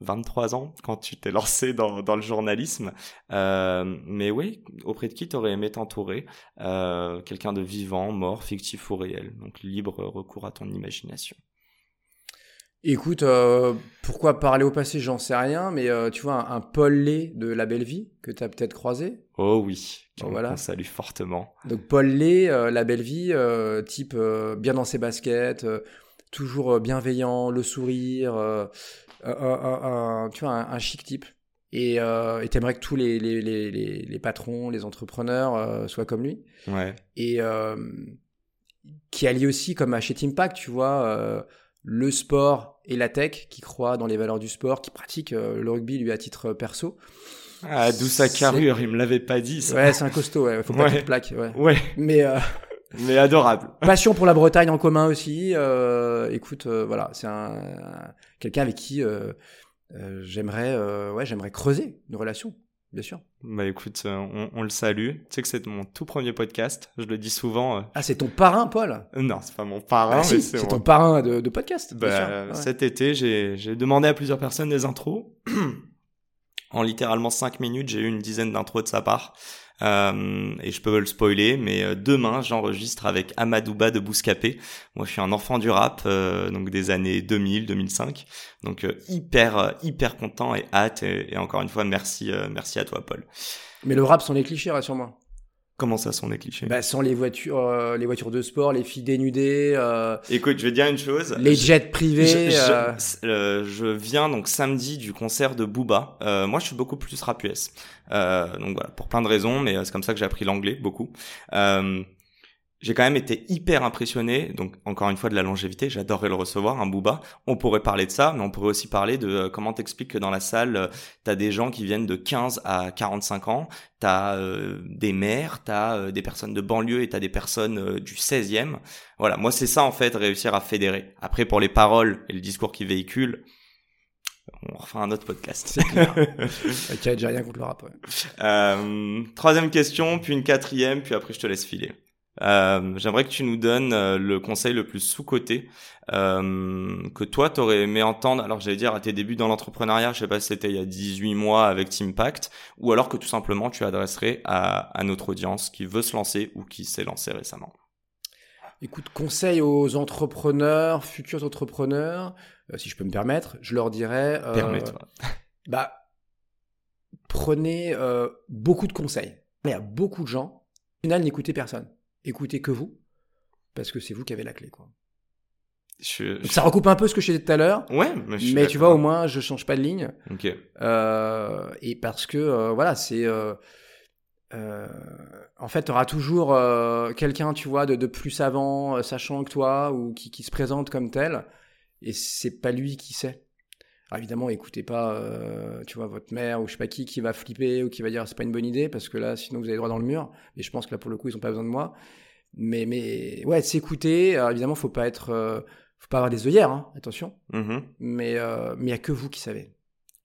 23 ans quand tu t'es lancé dans, dans le journalisme. Euh, mais oui, auprès de qui t'aurais aimé t'entourer? Euh, Quelqu'un de vivant, mort, fictif ou réel. Donc libre recours à ton imagination. Écoute, euh, pourquoi parler au passé, j'en sais rien, mais tu vois, un, un Paul Lé de La Belle Vie, que tu as peut-être croisé? Oh oui, Bon, qu'on voilà. salue fortement. Donc Paul Lé, La Belle Vie, type bien dans ses baskets, toujours bienveillant, le sourire, euh, un, un- un- tu vois, un, un chic type. Et euh, t'aimerais que tous les, les, les, les, patrons, les entrepreneurs euh, soient comme lui. Ouais. et euh, qui allie aussi, comme à chez Teampact, tu vois, euh, le sport et la tech, qui croit dans les valeurs du sport, qui pratique euh, le rugby, lui, à titre perso. Ah, d'où sa carrure, il me l'avait pas dit ça. Ouais, c'est un costaud, ouais, faut pas Ouais. qu'il plaque, ouais. Ouais, Mais euh, mais adorable. passion pour la Bretagne en commun aussi. euh, écoute, euh, voilà, c'est un, un- quelqu'un avec qui euh, euh, j'aimerais, euh, ouais, j'aimerais creuser une relation, bien sûr. Bah écoute, euh, on, on le salue. Tu sais que c'est mon tout premier podcast. Je le dis souvent. euh, Ah, c'est ton parrain, Paul? Non, c'est pas mon parrain, Ah, mais si, c'est c'est mon ton parrain de, de podcast. bien Bah, sûr, ouais. Cet été, j'ai j'ai demandé à plusieurs personnes des intros. [CLEARS THROAT] en littéralement 5 minutes, j'ai eu une dizaine d'intros de sa part. Euh, et je peux le spoiler, mais euh, demain, j'enregistre avec Amadouba de Bouscapé. Moi, je suis un enfant du rap, euh, donc des années 2000, 2005. Donc euh, hyper, hyper content et hâte. Et, encore une fois, merci, merci à toi, Paul. Mais le rap sont les clichés, rassure-moi. Comment ça sont les clichés? Bah, sans les voitures, euh, les voitures de sport, les filles dénudées, euh, Écoute, je vais dire une chose. les jets privés. Je, je- euh, euh, je viens donc samedi du concert de Booba. Euh, moi, je suis beaucoup plus rap US. Euh, donc voilà, pour plein de raisons, mais c'est comme ça que j'ai appris l'anglais beaucoup. J'ai quand même été hyper impressionné. Donc encore une fois de la longévité, j'adorerais le recevoir, un Booba. On pourrait parler de ça, mais on pourrait aussi parler de euh, comment t'expliques que dans la salle, euh, t'as des gens qui viennent de 15 à 45 ans, t'as euh, des mères, t'as euh, des personnes de banlieue et t'as des personnes euh, du 16e. Voilà, moi c'est ça en fait, réussir à fédérer. Après pour les paroles et le discours qu'ils véhiculent, on refera un autre podcast. [LAUGHS] Ok, j'ai rien contre le rap. ouais. Euh, troisième question, puis une quatrième, puis après je te laisse filer. Euh, J'aimerais que tu nous donnes euh, le conseil le plus sous-coté euh, que toi, t'aurais aimé entendre, alors j'allais dire à tes débuts dans l'entrepreneuriat, je sais pas si c'était il y a 18 mois avec Teampact, ou alors que tout simplement tu adresserais à, à notre audience qui veut se lancer ou qui s'est lancé récemment. Écoute, conseil aux entrepreneurs, futurs entrepreneurs, euh, si je peux me permettre, je leur dirais... Permets-toi. Bah, prenez beaucoup de conseils. Il y a beaucoup de gens, au final, n'écoutez personne. Écoutez que vous, parce que c'est vous qui avez la clé. Quoi. Je, Ça recoupe un peu ce que je disais tout à l'heure. Ouais, mais, je suis Mais tu vois, au moins, je change pas de ligne. Ok. Euh, et parce que, euh, voilà, c'est. euh, en fait, tu auras toujours quelqu'un, tu vois, de, de plus savant, sachant que toi, ou qui, qui se présente comme tel, et c'est pas lui qui sait. Alors évidemment, écoutez pas, euh, tu vois, votre mère ou je sais pas qui qui va flipper ou qui va dire c'est pas une bonne idée parce que là, sinon vous allez droit dans le mur. Et je pense que là, pour le coup, ils ont pas besoin de moi. Mais, mais ouais, s'écouter. Alors évidemment, faut pas être, euh, faut pas avoir des œillères, hein, attention. Mhm. Mais euh, mais il y a que vous qui savez.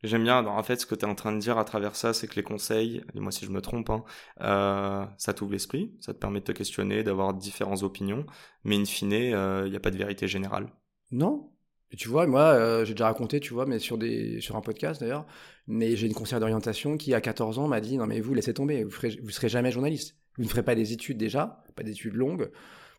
J'aime bien, en fait, ce que tu es en train de dire à travers ça, c'est que les conseils, dis-moi si je me trompe, hein, euh, ça t'ouvre l'esprit, ça te permet de te questionner, d'avoir différentes opinions, mais in fine, il n'y a pas de vérité générale. Non. Et tu vois, moi, euh, j'ai déjà raconté, tu vois, mais sur, des, sur un podcast d'ailleurs, mais j'ai une conseillère d'orientation qui, à 14 ans, m'a dit Non, mais vous, laissez tomber, vous ferez, vous serez jamais journaliste. Vous ne ferez pas des études déjà, pas d'études longues,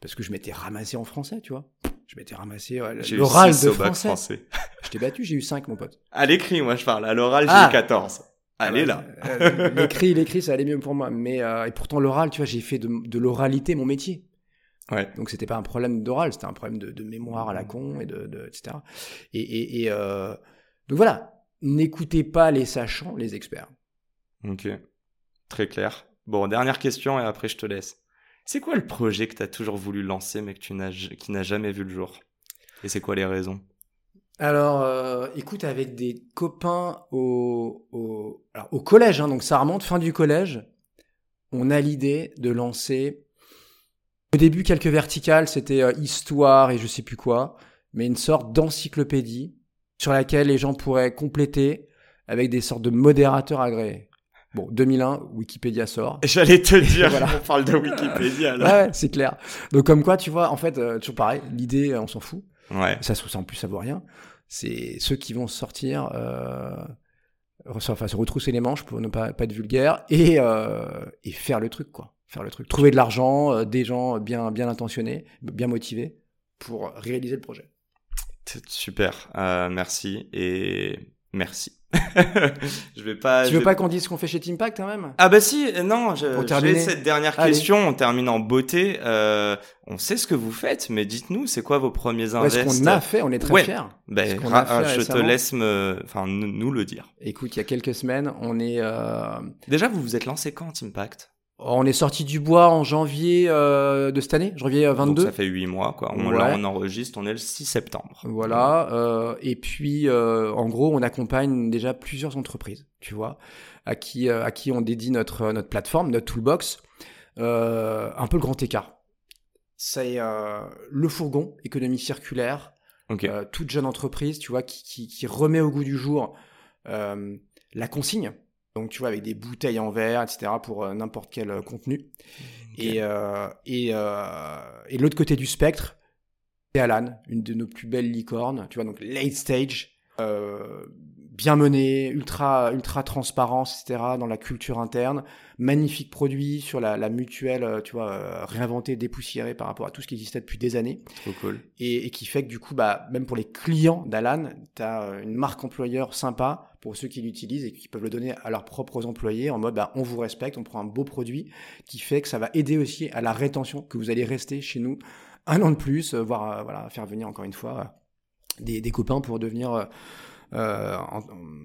parce que je m'étais ramassé en français, tu vois. Je m'étais ramassé euh, l'oral de français. français. [LAUGHS] Je t'ai battu, j'ai eu 5, mon pote. À l'écrit, moi je parle, à l'oral, j'ai Ah. eu 14. Allez là. Euh, l'écrit, l'écrit, ça allait mieux pour moi. Mais, euh, et pourtant, l'oral, tu vois, j'ai fait de, de l'oralité mon métier. Ouais. Donc c'était pas un problème d'oral, c'était un problème de, de mémoire à la con et de, de etc. Et, et, et euh, donc voilà, n'écoutez pas les sachants, les experts. Ok. Très clair. Bon, dernière question et après je te laisse. C'est quoi le projet que tu as toujours voulu lancer mais que tu n'as, qui n'a jamais vu le jour? Et c'est quoi les raisons? Alors, euh, écoute, avec des copains au, au, alors, au collège, hein, donc ça remonte fin du collège, on a l'idée de lancer. Au début, quelques verticales, c'était euh, histoire et je sais plus quoi, mais une sorte d'encyclopédie sur laquelle les gens pourraient compléter avec des sortes de modérateurs agréés. Bon, 2001, Wikipédia sort. J'allais te dire, Voilà. on parle de Wikipédia là. ouais, c'est clair. Donc comme quoi, tu vois, en fait, euh, toujours pareil, l'idée, euh, on s'en fout. Ouais. Ça, ça en plus, ça vaut rien. C'est ceux qui vont sortir, euh, enfin, se retrousser les manches pour ne pas, pas être vulgaire et, euh, et faire le truc, quoi. Faire le truc. Trouver de l'argent, euh, des gens bien, bien intentionnés, bien motivés pour réaliser le projet. C'est Super. Euh, merci et merci. [LAUGHS] je vais pas. tu veux pas qu'on dise ce qu'on fait chez Teampact, quand même? Ah bah si, non, je- Pour j'ai terminer. cette dernière Allez. question, on termine en beauté. Euh, on sait ce que vous faites, mais dites-nous, c'est quoi vos premiers Ouais, Ce invests qu'on a fait, on est très Ouais. fiers. Ben, je te laisse me, enfin, nous, nous le dire. Écoute, il y a quelques semaines, on est, euh, Déjà, vous vous êtes lancé quand, Impact on est sorti du bois en janvier euh, de cette année, janvier euh, Donc 22. ça fait huit mois, quoi. On, Ouais. là, on enregistre, on est le 6 septembre. Voilà. euh, et puis, euh, en gros, on accompagne déjà plusieurs entreprises, tu vois, à qui, euh, à qui on dédie notre, notre plateforme, notre toolbox. Euh, un peu le grand écart. C'est euh, le fourgon, économie circulaire, Ok. euh, toute jeune entreprise, tu vois, qui, qui, qui remet au goût du jour euh, la consigne. Donc, tu vois, avec des bouteilles en verre, etc., pour euh, n'importe quel euh, contenu. Et, euh, et, et l'autre côté du spectre, c'est Alan, une de nos plus belles licornes, tu vois, donc late stage, bien mené, ultra, ultra transparence, etc., dans la culture interne, magnifique produit sur la, la mutuelle, euh, tu vois, euh, réinventé, dépoussiéré par rapport à tout ce qui existait depuis des années, Trop cool. et, et qui fait que du coup, bah, même pour les clients d'Alan, tu as une marque employeur sympa pour ceux qui l'utilisent et qui peuvent le donner à leurs propres employés en mode, bah, on vous respecte, on prend un beau produit qui fait que ça va aider aussi à la rétention, que vous allez rester chez nous un an de plus, euh, voire euh, voilà, faire venir encore une fois euh, des, des copains pour devenir euh, euh, en-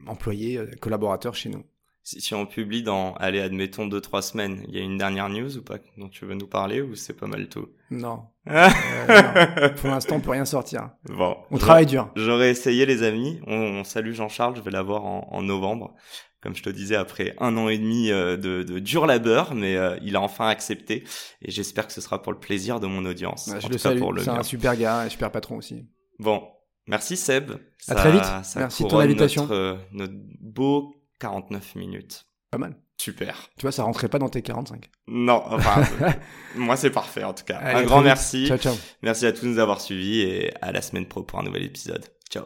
employés, euh, collaborateurs chez nous. Si, si on publie dans, allez, admettons deux trois semaines, il y a une dernière news ou pas dont tu veux nous parler ou c'est pas mal tout? Non, [LAUGHS] Euh, non. pour l'instant, on peut rien sortir. Bon. On travaille dur. J'aurais essayé les amis. On, on salue Jean-Charles, je vais l'avoir en, en novembre. Comme je te disais, après un an et demi euh, de, de dur labeur, mais euh, il a enfin accepté. Et j'espère que ce sera pour le plaisir de mon audience. En je tout le salue. C'est un super gars, un super patron aussi. Bon, merci Seb. À très vite. ça Merci de ton invitation. Notre, euh, notre beau 49 minutes. Pas mal. Super. Tu vois, ça rentrait pas dans tes 45. Non, enfin, [LAUGHS] moi c'est parfait en tout cas. Allez, un grand vite. merci. Ciao, ciao. Merci à tous de nous avoir suivis et à la semaine pro pour un nouvel épisode. Ciao.